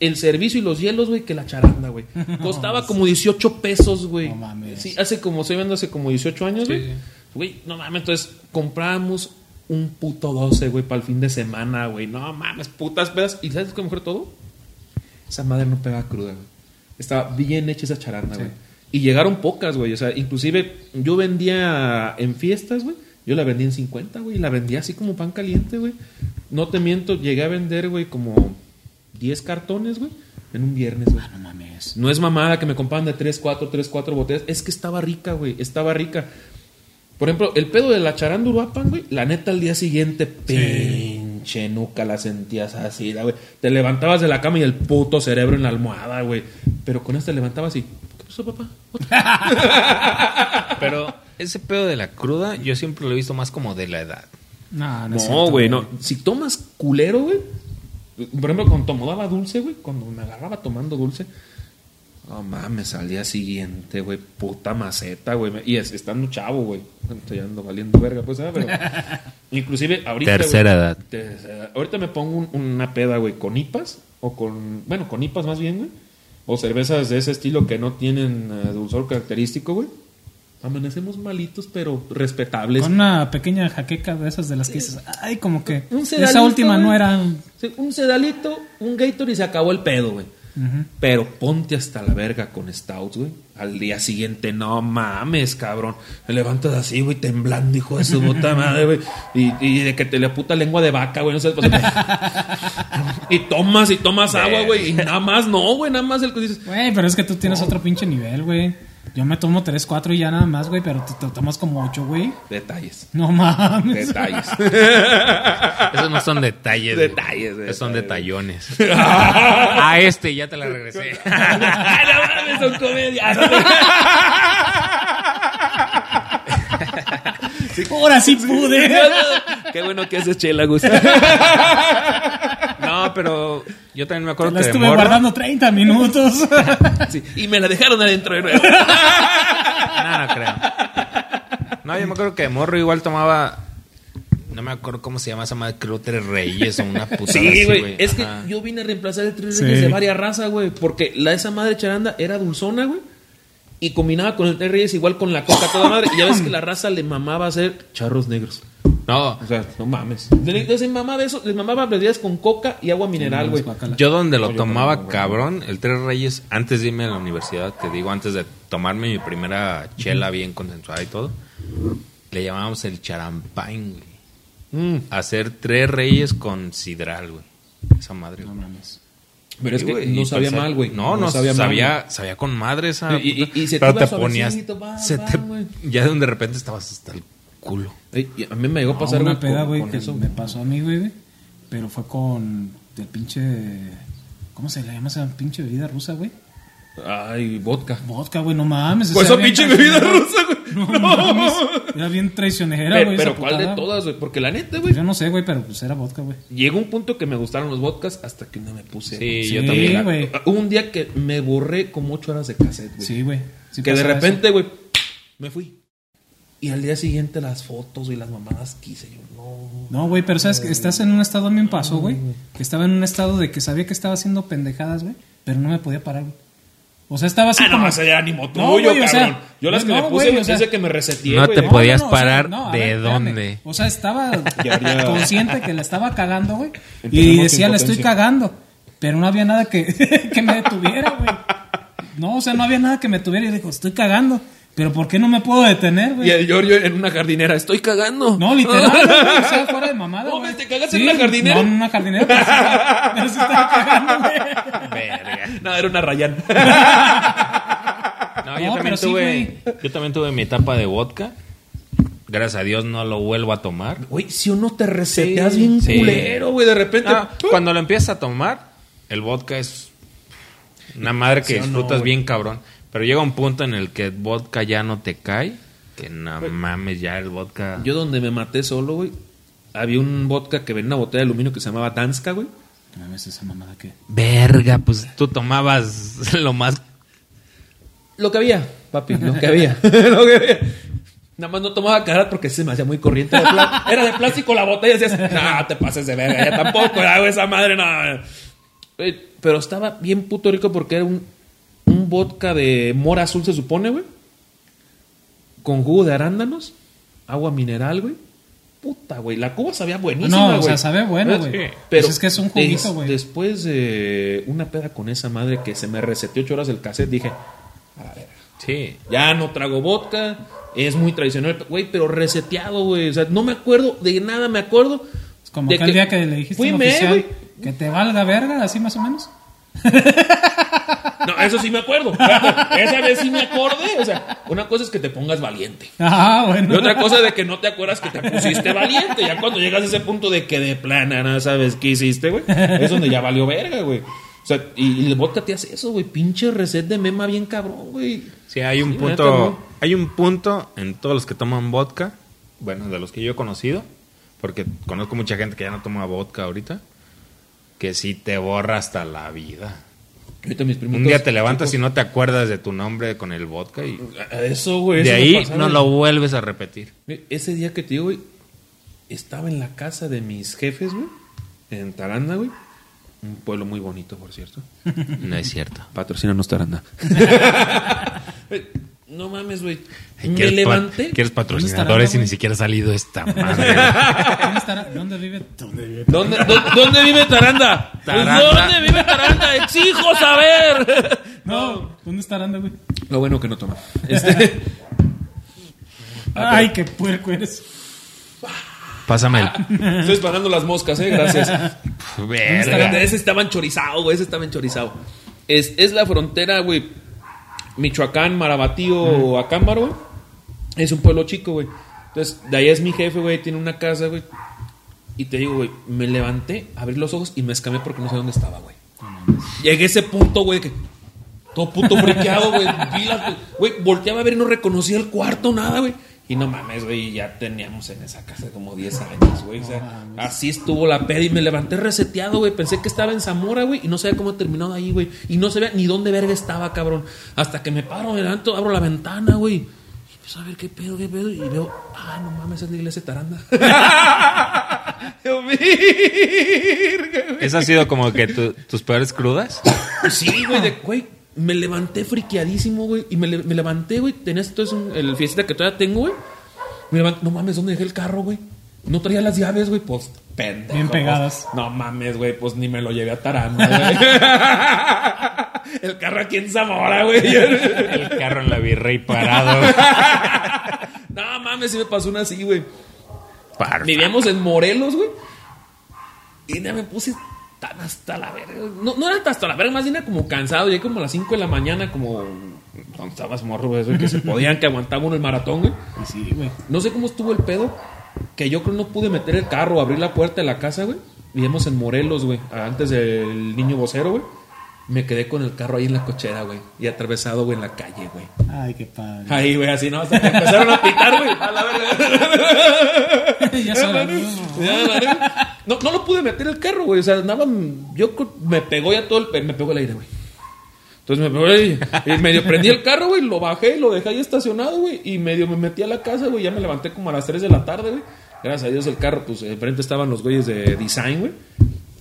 El servicio y los hielos, güey, que la charanda, güey. Costaba como 18 pesos, güey. No mames. Sí, hace como, estoy viendo hace como 18 años, güey. sí. Güey, no mames, entonces compramos un puto 12, güey, para el fin de semana, güey. No mames, putas pedas. ¿Y sabes qué mejor todo? Esa madre no pegaba cruda, güey. Estaba bien hecha esa charanda, güey. Y llegaron pocas, güey. O sea, inclusive yo vendía en fiestas, güey. Yo la vendía en 50, güey. Y la vendía así como pan caliente, güey. no te miento, llegué a vender, güey, como 10 cartones, güey, en un viernes, güey. No mames. No es mamada que me compraban de 3, 4, 3, 4 botellas. Es que estaba rica, güey. Estaba rica. Por ejemplo, el pedo de la charanduruapan, güey. La neta, al día siguiente, pinche nuca la sentías así, güey. Te levantabas de la cama y el puto cerebro en la almohada, güey. Pero con esta te levantabas y. ¿Qué pasó, papá? ¿Otra? Pero ese pedo de la cruda, yo siempre lo he visto más como de la edad. No, no, es No, güey, no. Si tomas culero, güey. Por ejemplo, cuando tomaba dulce, güey. Cuando me agarraba tomando dulce. No mames, al día siguiente, güey. Puta maceta, güey. Y es, estando chavo, güey. Estoy ando valiendo verga, pues, ¿sabes? Pero. inclusive, ahorita. Tercera edad. tercera. Ahorita me pongo un- una peda, güey, con IPAs. O con. Bueno, con IPAs más bien, güey. O cervezas de ese estilo que no tienen eh, dulzor característico, güey. Amanecemos malitos, pero respetables. Con una pequeña jaqueca de esas de las que dices, ay, como que Un esa sedalito, última no era. Sí, Un sedalito, un Gator y se acabó el pedo, güey. Pero ponte hasta la verga con Stouts, güey. Al día siguiente, no mames, cabrón. Me levantas así, güey, temblando, hijo de su puta madre, güey. Y, y de que te le puta lengua de vaca, güey. No sé, pues, y tomas y tomas agua, güey. Y nada más, no, güey, nada más el que dices. Güey, pero es que tú tienes otro pinche nivel, güey. Yo me tomo 3, 4 y ya nada más, güey, pero te, te tomas como 8, güey. Detalles. No mames. Detalles. Esos no son detalles. Detalles, güey. Esos son detallones. ah, este ya te la regresé. No mames, son comedias. Ahora sí pude. Qué bueno que haces chela, Gus. no, pero yo también me acuerdo La que estuve morro- guardando 30 minutos. Sí, y me la dejaron adentro de nuevo. No, no creo. No, yo me acuerdo que de morro igual tomaba. No me acuerdo cómo se llama esa madre, creo Tres Reyes o una puta. Sí, güey. Es que yo vine a reemplazar el Tres Sí. Reyes de varias razas, güey. Porque la esa madre charanda era dulzona, güey. Y combinaba con el Tres Reyes igual con la coca toda madre. Y ya ves que la raza le mamaba hacer charros negros. No, O sea, no mames. Le- Les mamaba eso, les mamaba bebidas con coca y agua mineral, güey. yo donde lo No, yo tomaba cabrón, el Tres Reyes, antes de irme a la universidad, te digo, antes de tomarme mi primera chela bien consensuada y todo, le llamábamos el charampán, güey. Mm. Hacer Tres Reyes con sidral, güey. Esa madre. No mames. Pero es que güey, no sabía mal, güey. No, no, sabía sabía, mal, sabía, con madre esa. Y- y- y se te Pero te ponías. va, se va, te- ya de de repente estabas hasta el culo. y a mí me llegó a pasar No, una peda, güey, que eso. me pasó a mí, güey, Pero fue con el pinche. ¿Cómo se le llama esa pinche bebida rusa, güey? Ay, vodka. Vodka, güey, no mames. Pues esa pinche bebida rusa, güey. No, mames. Era bien traicionera, Pero, güey. pero ¿cuál de todas, güey? Porque la neta, güey. Yo no sé, güey, pero pues era vodka, güey. Llegó un punto que me gustaron los vodkas hasta que no me puse. Sí, Sí, yo también. güey. Hubo un día que me borré como ocho horas de cassette, güey. Sí, güey. Sí que de repente, güey, me fui. Y al día siguiente las fotos y las mamadas quise. Yo, no. No, güey, pero sabes que estás en un estado, a mí me pasó, güey. Que estaba en un estado de que sabía que estaba haciendo pendejadas, güey. Pero no me podía parar, güey. O sea, estaba así Ah, no, como... ese era ánimo tuyo, No, güey, o cabrón. sea, Yo las que no, me puse, güey, o sea, que me reseteé, no güey. te No, podías o sea, parar no, de ver, espérame. dónde. O sea, estaba Ya consciente que la estaba cagando, güey. Y decía, la estoy cagando. Pero no había nada que, que me detuviera, güey. No, o sea, no había nada que me tuviera. Y digo, estoy cagando. Pero ¿por qué no me puedo detener, Y güey? el Giorgio en una jardinera, estoy cagando. No, literal, güey, o sea, fuera de mamada. No, güey. ¿te cagaste en una jardinera? No, en una jardinera, pero sí, estaba- pero sí estaba cagando, güey. No, era una Rayán. No, No, yo, también pero sí, tuve, yo también tuve mi etapa de vodka. Gracias a Dios no lo vuelvo a tomar. Güey, si uno te reseteas bien sí. culero, güey, de repente. Ah, cuando lo empiezas a tomar, el vodka es una madre que Sí o no, disfrutas güey. bien cabrón. Pero llega un punto en el que el vodka ya no te cae. Que no mames, ya el vodka. Yo donde me maté solo, güey, había un vodka que venía en una botella de aluminio que se llamaba Danska, güey. No mames, esa mamada que... Verga, pues tú tomabas lo más. Lo que había, papi, lo que había. lo que había. Nada más no tomaba carat porque se me hacía muy corriente. Era de, pla- era de plástico la botella y decías, no, te pases de verga, ya tampoco, güey, esa madre, no. Güey, Pero estaba bien puto rico porque era un, un vodka de mora azul, se supone, güey. Con jugo de arándanos, agua mineral, güey. Puta, güey, la cuba sabía buenísima, No, güey. o sea, sabe bueno, güey. Sí. Pues es que es un juguito, des- güey. Después de una peda con esa madre que se me reseteó ocho horas el cassette, dije, a la verga. Sí. Ya no trago vodka, es muy tradicional, güey, pero reseteado, güey. O sea, no me acuerdo de nada, me acuerdo Como De aquel que día que le dijiste fui me, güey. que te valga verga, así más o menos. No, eso sí me acuerdo. Esa vez sí me acordé. O sea, una cosa es que te pongas valiente. Ah, bueno. Y otra cosa de que no te acuerdas que te pusiste valiente. Ya cuando llegas a ese punto de que de plana no sabes qué hiciste, güey. Es donde ya valió verga, güey. O sea, y, y el vodka te hace eso, güey. Pinche reset de mema bien cabrón, güey. Sí, hay un Sí, punto, hay un punto en todos los que toman vodka, bueno, de los que yo he conocido, porque conozco mucha gente que ya no toma vodka ahorita, que sí te borra hasta la vida. Ahorita mis primitos Un día te levantas chicos- y no te acuerdas de tu nombre con el vodka y Eso, güey. de ahí pasaba, no güey. lo vuelves a repetir. Ese día que te digo, güey, estaba en la casa de mis jefes, güey, en Taranda, güey. Un pueblo muy bonito, por cierto. No es cierto. Patrocínanos Taranda. no mames, güey. Me ¿Quieres, pa- levanté. ¿Quieres ¿Dónde patrocinadores estará, y ni siquiera ha salido esta madre? ¿Dónde, estará? ¿Dónde vive? ¿Dónde vive? ¿Dónde, dó- dónde vive Taranda? Taranda. ¿Dónde vive Taranda? Exijo saber. No, ¿dónde está Aranda, güey? Lo bueno que no toma. Este, Ay, qué puerco eres. Pásame el... estoy disparando las moscas, eh. Gracias. Verga. Ese estaba enchorizado, güey. Ese estaba enchorizado. Es, es la frontera, güey. Michoacán, Marabatío, Acámbaro, güey. Es un pueblo chico, güey. Entonces, de ahí es mi jefe, güey. Tiene una casa, güey. Y te digo, güey, me levanté, abrí los ojos y me escamé porque no sé dónde estaba, güey. Llegué a ese punto, güey, que todo puto friqueado, güey. Güey, volteaba a ver y no reconocía el cuarto, nada, güey. Y no mames, güey, ya teníamos en esa casa como 10 años, güey. O sea, así estuvo la peda y me levanté reseteado, güey. Pensé que estaba en Zamora, güey, y no sabía cómo terminó ahí, güey. Y no sabía ni dónde verga estaba, cabrón. Hasta que me paro, me levanto, abro la ventana, güey. Y empiezo a ver qué pedo, qué pedo. Y veo, ah, no mames, es la iglesia de Taranda. Yo, verga, güey. ¿Esa ha sido como que tu- tus peores crudas? Pues Sí, güey, de, güey, me levanté friqueadísimo, güey, y me, le- me levanté, güey, tenés entonces un- el fiesta que todavía tengo, güey. Me levanté, no mames, ¿dónde dejé el carro, güey? No traía las llaves, güey, pues pendejo. Bien pegadas. pues, no mames, güey, pues ni me lo llevé a Taranda, güey. el carro aquí en Zamora, güey. El carro en la virrey parado. no mames, sí me pasó una así, güey. Vivíamos en Morelos, güey. Y ya me puse tan hasta la verga. No, no era hasta la verga, más bien era como cansado. Llegué como a las 5 de la mañana, como cuando estabas morro, eso, que se podían, que aguantaba uno el maratón, güey. Y sí, güey. No sé cómo estuvo el pedo, que yo creo no pude meter el carro, abrir la puerta de la casa, güey. Vivíamos en Morelos, güey, antes del niño vocero, güey. Me quedé con el carro ahí en la cochera, güey. Y atravesado, güey, en la calle, güey. Ay, qué padre. Ahí, güey, así, ¿no? Hasta que empezaron a pitar, güey. A la verga. ya se la Ya. No, no lo pude meter el carro, güey. O sea, andaba. Yo me pegó ya todo el. Me pegó el aire, güey. Entonces me pegó el aire. Y medio prendí el carro, güey. Lo bajé y lo dejé ahí estacionado, güey. Y medio me metí a la casa, güey. Ya me levanté como a las 3 de la tarde, güey. Gracias a Dios el carro, pues enfrente estaban los güeyes de design, güey.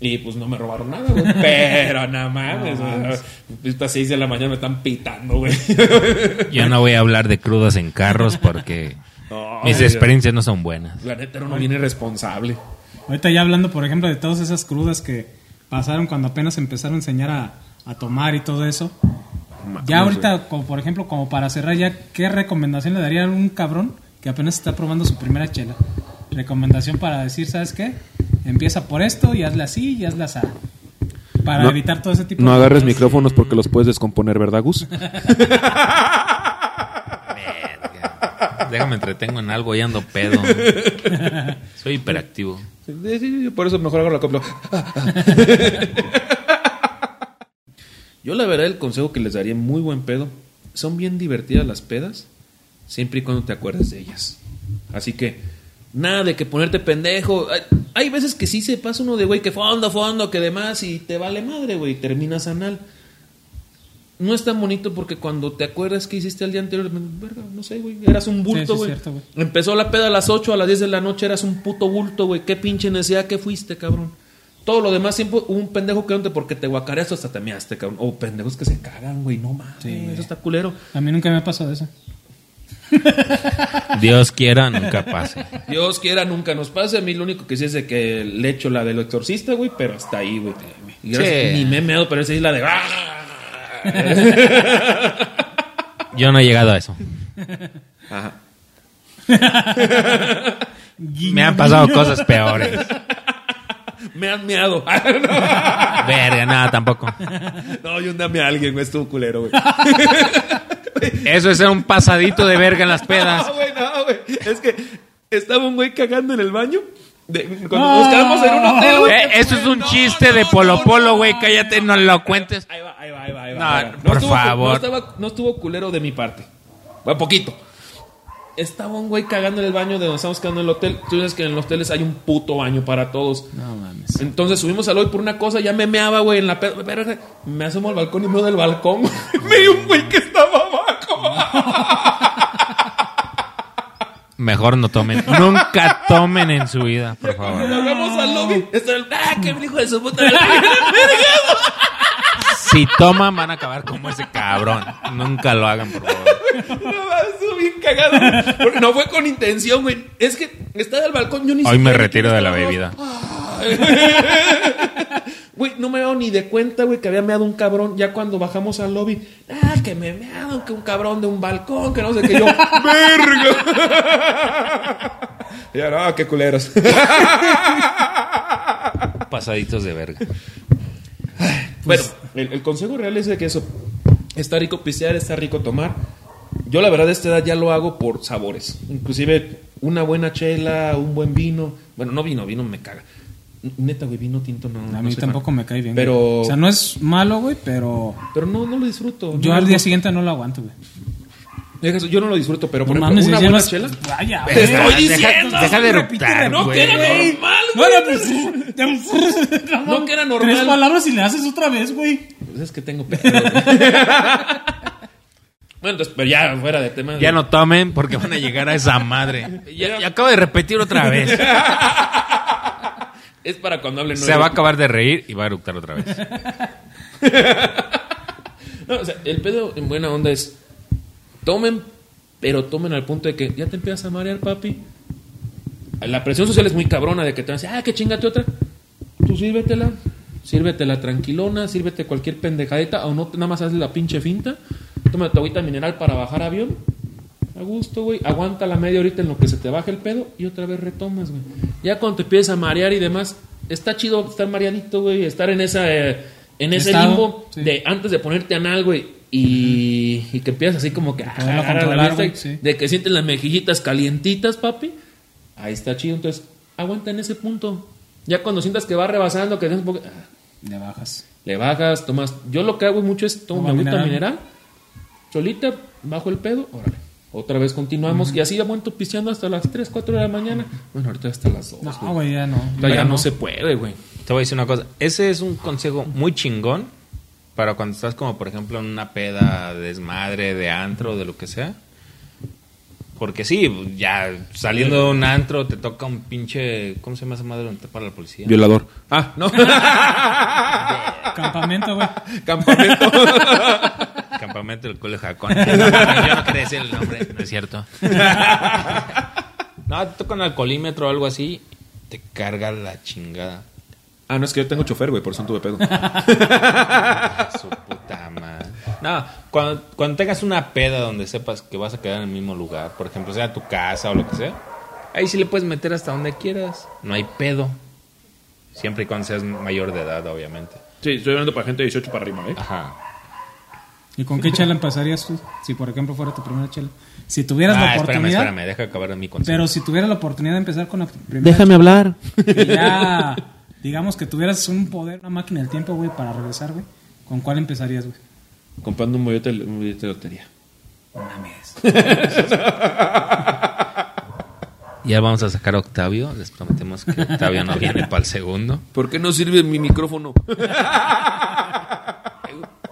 Y pues no me robaron nada, güey. Pero nada mames. Estas 6 de la mañana me están pitando, güey. Yo no voy a hablar de crudas en carros porque No, mis experiencias no son buenas. La neta era uno bien irresponsable. Ahorita ya hablando, por ejemplo, de todas esas crudas que pasaron cuando apenas empezaron a enseñar a, a tomar y todo eso. Ya ahorita, como por ejemplo, como para cerrar ya, ¿qué recomendación le daría a un cabrón que apenas está probando su primera chela? Recomendación para decir, ¿sabes qué? Empieza por esto y hazle así y hazle así. Para No- evitar todo ese tipo No de agarres cosas. micrófonos porque los puedes descomponer, ¿verdad, Gus? Verga. Déjame entretengo en algo y ando pedo. Soy hiperactivo. Sí, sí, sí, por eso mejor hago la copla. Yo la verdad el consejo que les daría muy buen pedo. Son bien divertidas las pedas, siempre y cuando te acuerdes de ellas. Así que nada de que ponerte pendejo. Hay, hay veces que sí se pasa uno de güey que fondo, fondo, que demás y te vale madre, güey, terminas anal. No es tan bonito porque cuando te acuerdas que hiciste el día anterior, verga, no sé, güey, eras un Sí, bulto, sí, güey. cierto, güey. Empezó la peda a las 8, a las 10 de la noche eras un puto bulto, güey. Qué pinche necesidad que fuiste, cabrón. Todo lo demás siempre hubo un pendejo que donde porque te guacareaste hasta te measte, cabrón. O pendejos que se cagan, güey. No mames, eso está culero. A mí nunca me ha pasado eso. Dios quiera, nunca pase. Dios quiera, nunca nos pase. A mí lo único que sí es de que le echo la del exorcista, güey, pero hasta ahí, güey. Sí. Ni me he meado, pero esa es la de. ¡Ah! Yo no he llegado a eso. Ajá. Me han pasado cosas peores. Me han meado. Verga, nada, tampoco. no, yo andame a alguien, güey. Estuvo culero, güey. Eso es un pasadito de verga en las pedas. No, güey, no, güey. Es que estaba un güey cagando en el baño. de- cuando nos quedamos en un hotel, güey. Eh, eso es un chiste de Polo Polo, güey. Cállate, no lo cuentes. Ahí va, ahí va, ahí va. Ahí va, No, ahí va. por estuvo, favor. No, estaba- no estuvo culero de mi parte. Bueno, poquito. Estaba un güey cagando en el baño de donde estamos quedando en el hotel. Tú sabes que en los hoteles hay un puto baño para todos. No mames. Entonces subimos al hoy por una cosa, ya me meaba, güey, en la pe- verga. Me asomo al balcón y me veo del balcón. me dio un güey que estaba abajo. Mejor no tomen. Nunca tomen en su vida, por favor. al lobby, está el. ¡Ah, qué hijo de su puta! Si toman, van a acabar como ese cabrón. Nunca lo hagan, por favor. No, bien cagado. Porque no fue con intención, güey. Es que estaba al balcón, yo ni Hoy me retiro de la bebida. Güey, no me he dado ni de cuenta, güey, que había meado un cabrón. Ya cuando bajamos al lobby, ah, que me meado, que un cabrón de un balcón, que no sé qué yo. ¡Verga! ya, no, qué culeros. Pasaditos de verga. bueno, el, el consejo real es de que eso. Está rico pisear, está rico tomar. Yo, la verdad, a esta edad ya lo hago por sabores. Inclusive, una buena chela, un buen vino. Bueno, no vino, vino me caga. Neta, güey, vino tinto no. A no mí tampoco fan. me cae bien. Pero. güey. O sea, no es malo, güey, pero Pero no, no lo disfruto. yo No al día siguiente no lo aguanto, güey. Deja Yo no lo disfruto, pero por No ejemplo, mames, una buena no chela. Vaya, Te güey. estoy Deja- diciendo. deja de repite, eructar, No, güey. que era normal, güey. Bueno, pues. No, que era normal. Tres palabras y le haces otra vez, güey. Pues es que tengo pedo. bueno, entonces, pero ya fuera de tema. Ya no tomen porque van a llegar a esa madre. Ya, ya acabo de repetir otra vez. Es para cuando hablen. Se va a acabar de reír y va a eructar otra vez. No, o sea, el pedo en buena onda es. Tomen, pero tomen al punto de que ya te empiezas a marear, papi. La presión social es muy cabrona de que te van a decir, ah, que chingate otra. Tú sírvetela. Sírvetela tranquilona, sírvete cualquier pendejadita, o no nada más haces la pinche finta. Toma tu agüita mineral para bajar avión. A gusto, güey. Aguanta la media horita en lo que se te baja el pedo y otra vez retomas, güey. Ya cuando te empiezas a marear y demás, está chido estar mareadito, güey. Estar en esa eh, en ese Estado, limbo sí. de antes de ponerte anal, güey. Y, y que empiezas así como que a la vista, sí. de que sientes las mejillitas calientitas, papi. Ahí está chido. Entonces, aguanta en ese punto. Ya cuando sientas que va rebasando, que un poco- ah, Le bajas. le bajas, tomas. Yo lo que hago mucho es tomo agüita mineral. mineral, solita, bajo el pedo, órale. Otra vez continuamos y así aguanto pisteando hasta las 3, 4 de la mañana. Bueno, ahorita hasta las 2. No, güey. ya no. Ya no se puede, güey. Te voy a decir una cosa. Ese es un consejo muy chingón para cuando estás como, por ejemplo, en una peda, desmadre, de antro, de lo que sea. Porque sí, ya saliendo de un antro te toca un pinche... ¿Cómo se llama esa madre donde te para la policía? Violador. Ah, no. Campamento, güey. Campamento. Campamento del Cole Jacón. Yo no quería decir el nombre, no es cierto. No, te toca un alcoholímetro o algo así, te carga la chingada. ah, no, es que yo tengo chofer, güey, por eso no tuve pedo. Su puta madre. No, cuando, cuando tengas una peda donde sepas que vas a quedar en el mismo lugar, por ejemplo, sea tu casa o lo que sea, ahí sí le puedes meter hasta donde quieras. No hay pedo. Siempre y cuando seas mayor de edad, obviamente. Sí, estoy hablando para gente de 18 para arriba, ¿eh? Ajá. ¿Y con qué chela empezarías tú? Si, por ejemplo, fuera tu primera chela. Si tuvieras la Ah, espérame, oportunidad. espérame, deja acabar mi consejo. Pero si tuvieras la oportunidad de empezar con la primera Déjame hablar. chela, y ya, digamos que tuvieras un poder, una máquina del tiempo, güey, para regresar, güey. ¿Con cuál empezarías, güey? Comprando un bollete, un de lotería. No mames. Ya vamos a sacar a Octavio. Les prometemos que Octavio no viene para el segundo. ¿Por qué no sirve mi micrófono?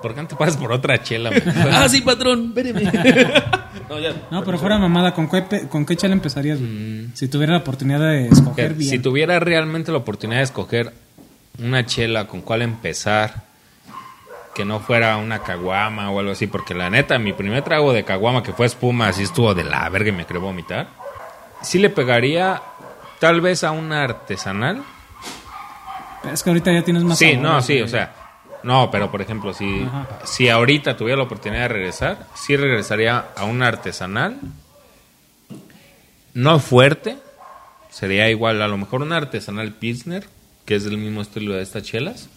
¿Por qué no te pasas por otra chela? ah, sí, patrón, espéreme. no, ya. No, pero fuera mamada, ¿con qué, ¿con qué chela empezarías, güey? Si tuvieras la oportunidad de escoger bien. Si tuviera realmente la oportunidad de escoger una chela con cuál empezar, que no fuera una caguama o algo así, porque la neta, mi primer trago de caguama que fue espuma, así estuvo de la verga y me quería vomitar. Sí le pegaría tal vez a una artesanal. Es que ahorita ya tienes más Sí, sabores, no, sí, o sea, no, pero por ejemplo, si, Ajá. si ahorita tuviera la oportunidad de regresar, sí regresaría a una artesanal, no fuerte, sería igual, a lo mejor una artesanal Pilsner, que es del mismo estilo de estas chelas.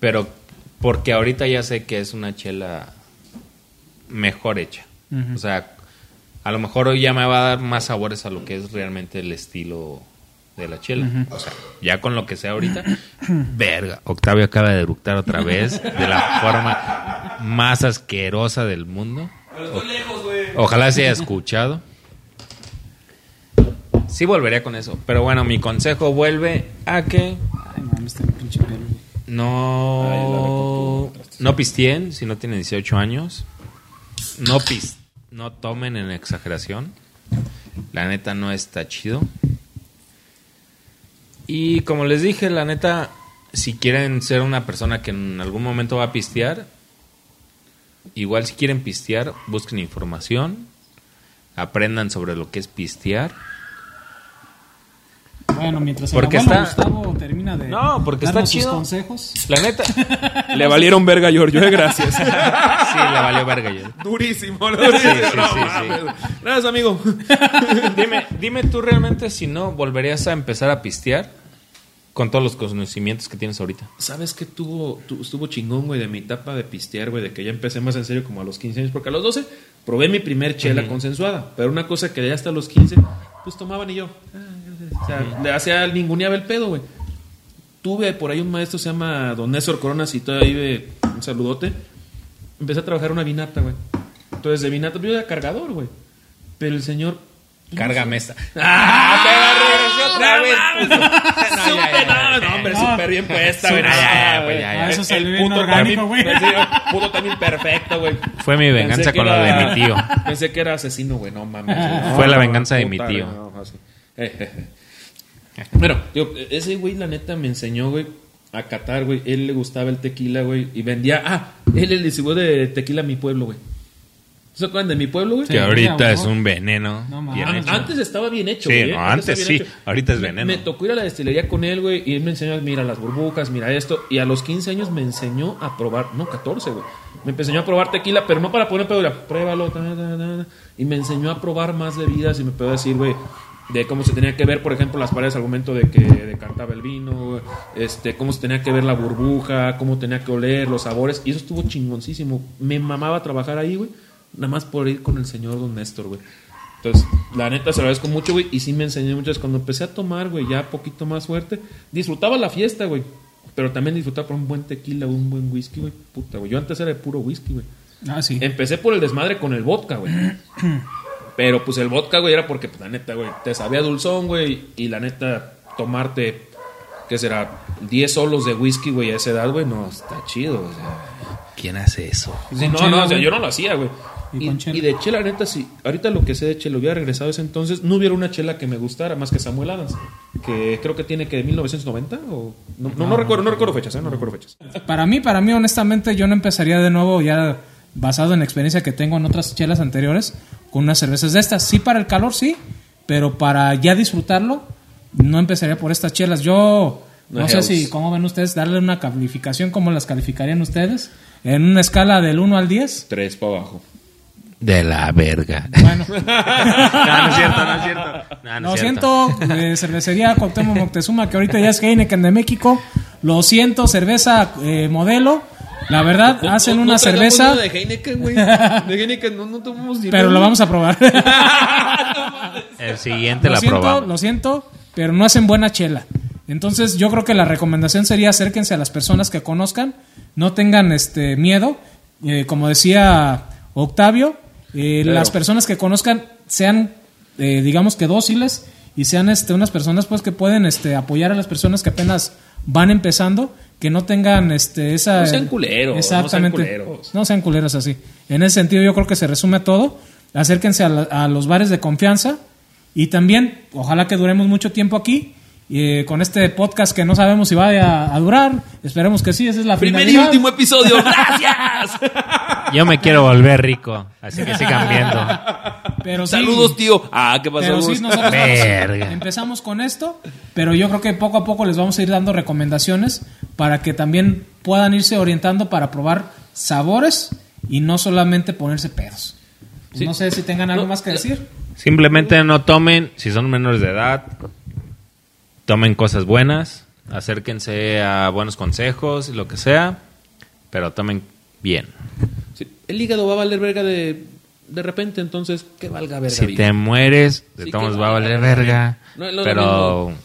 Pero porque ahorita ya sé que es una chela mejor hecha. O sea, a lo mejor hoy ya me va a dar más sabores a lo que es realmente el estilo de la chela. O sea, ya con lo que sea ahorita. Verga, Octavio acaba de eructar otra vez de la forma más asquerosa del mundo. O- Ojalá se haya escuchado. Sí volvería con eso. Pero bueno, mi consejo vuelve a que Ay, mames, está pinche pelo. güey. no, no pisteen si no tienen 18 años. No pis, no tomen en exageración. La neta no está chido. Y como les dije, la neta, si quieren ser una persona que en algún momento va a pistear, igual si quieren pistear, busquen información, aprendan sobre lo que es pistear. Bueno, mientras el Porque abuelo está- Gustavo termina de No, porque está sus chido. consejos. La neta, Le valieron verga a Giorgio, eh, gracias. sí, le valió verga yo. Durísimo, Sí, durísimo. sí, no sí, sí. Gracias, amigo. Dime, dime tú realmente si no volverías a empezar a pistear con todos los conocimientos que tienes ahorita. ¿Sabes qué tuvo, tu- estuvo chingón, güey, de mi etapa de pistear, güey, de que ya empecé más en serio como a los 15 años? Porque a los 12 probé mi primer chela consensuada, pero una cosa que ya hasta los 15, pues tomaban y yo. ah, O sea, le hacía ninguneaba el pedo, güey. Tuve por ahí un maestro, se llama Don Néstor Corona, si todavía vive, un saludote. Empecé a trabajar una vinata, güey. Entonces, de vinata, yo era cargador, güey. Pero el señor Cárgame esta. ¡Ah! te la regresé otra vez. No, ya, Súper, ya, ya, no, ya, no, hombre, súper bien puesta, güey. Ya, ya, ya, pues, ya, ya. Ah, eso salió el bien puto orgánico, también- güey. puto también perfecto, güey. Fue mi venganza con era- de mi tío. Pensé que era asesino, güey. No mames. Fue la venganza de mi tío. Eh, eh, eh. Bueno, digo, ese güey, la neta, me enseñó, güey, a catar, güey. Él le gustaba el tequila, güey. Y vendía. Ah, él el distribuidor de tequila a mi pueblo, güey. ¿Se acuerdan de mi pueblo, güey? Que ahorita es un veneno. No bien mames. hecho. Antes estaba bien hecho, Sí, güey. ¿eh? no, antes estaba bien sí, ahorita es veneno. Me, tocó ir a la destilería con él, güey, y él me enseñó, mira las burbujas, mira esto. Y a los 15 años me enseñó a probar, no, 14, güey. Me enseñó a probar tequila, pero no para poner pedo, era, pruébalo, ta, ta, ta, ta. y me enseñó a probar más bebidas y me puedo decir, güey, de cómo se tenía que ver, por ejemplo, las paredes al momento de que decantaba el vino, este, cómo se tenía que ver la burbuja, cómo tenía que oler, los sabores, y eso estuvo chingoncísimo. Me mamaba trabajar ahí, güey, nada más por ir con el señor Don Néstor, güey. Entonces, la neta se lo agradezco mucho, güey. Y sí me enseñó muchas. Cuando empecé a tomar, güey, ya poquito más fuerte, disfrutaba la fiesta, güey. Pero también disfrutaba por un buen tequila, un buen whisky, güey. Puta, güey. Yo antes era de puro whisky, güey. Ah, sí. Empecé por el desmadre con el vodka, güey. Pero pues el vodka, güey, era porque, pues la neta, güey, te sabía dulzón, güey. Y la neta, tomarte, ¿qué será? 10 solos de whisky, güey, a esa edad, güey, no, está chido, güey. o sea. ¿Quién hace eso? Sí, no, chela, no, o sea, yo no lo hacía, güey. Y chela. de chela, neta, sí. Ahorita lo que sé de chela, hubiera regresado a ese entonces, no hubiera una chela que me gustara más que Samuel Adams. Que creo que tiene que de 1990 o... No, no, no recuerdo, no recuerdo fechas, ¿eh? No recuerdo fechas. Para mí, para mí, honestamente, yo no empezaría de nuevo ya basado en la experiencia que tengo en otras chelas anteriores con unas cervezas de estas. Sí, para el calor, sí, pero para ya disfrutarlo, no empezaría por estas chelas. Yo no, No sé si, ¿cómo ven ustedes? Darle una calificación, ¿cómo las calificarían ustedes? En una escala del 1 al 10. Tres para abajo. De la verga. Bueno, no, no es cierto, no es cierto. No, no lo siento, eh, cervecería Cuauhtémoc Moctezuma, que ahorita ya es Heineken de México. Lo siento, cerveza eh, modelo. La verdad, hacen No- una no cerveza, de Heineken, güey. De Heineken no, no tomamos ni pero lo vamos a probar. El siguiente lo la siento, probamos. lo siento, pero no hacen buena chela. Entonces, yo creo que la recomendación sería acérquense a las personas que conozcan, no tengan este miedo. Eh, como decía Octavio, eh, Claro. las personas que conozcan sean, eh, digamos que dóciles y sean este, unas personas pues que pueden este, apoyar a las personas que apenas van empezando, que no tengan este, esa... No sean culeros, no sean Exactamente. culeros. No sean culeros así. En ese sentido yo creo que se resume todo. Acérquense a, la- a los bares de confianza y también, ojalá que duremos mucho tiempo aquí. Eh, con este podcast que no sabemos si vaya a durar, esperemos que sí, esa es la Primer y finalidad. último episodio. ¡Gracias! Yo me quiero volver rico, así que sigan viendo. Pero sí, Saludos, tío. Ah, ¿qué pasó? Pero sí, nosotros Verga. empezamos con esto, pero yo creo que poco a poco les vamos a ir dando recomendaciones para que también puedan irse orientando para probar sabores y no solamente ponerse pedos. Sí. No sé si tengan algo No, más que decir. Simplemente no tomen si son menores de edad. Tomen cosas buenas, acérquense a buenos consejos, lo que sea, pero tomen bien. Sí, el hígado va a valer verga de, de repente, entonces, que valga verga. Si vida. te mueres, de Sí, todos va a valer verga. No pero mismo.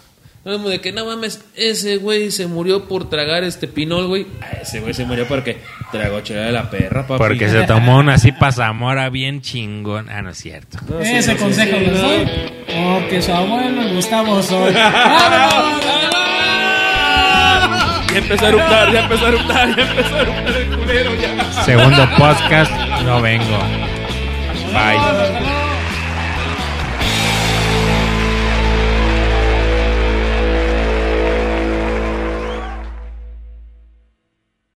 No como de que no mames, ese güey se murió por tragar este pinol, güey. Ah, ese güey se murió porque tragó chela de la perra, papi. porque se tomó una así pasamora bien chingón. Ah, no es cierto. No, sí, Ese no, consejo sí, les no. doy. Porque su abuelo Gustavo Soy. Ya empezó a eruptar, ya empezó a eruptar, ya empezó a eruptar el culero, ya. Segundo podcast, no vengo. Bye.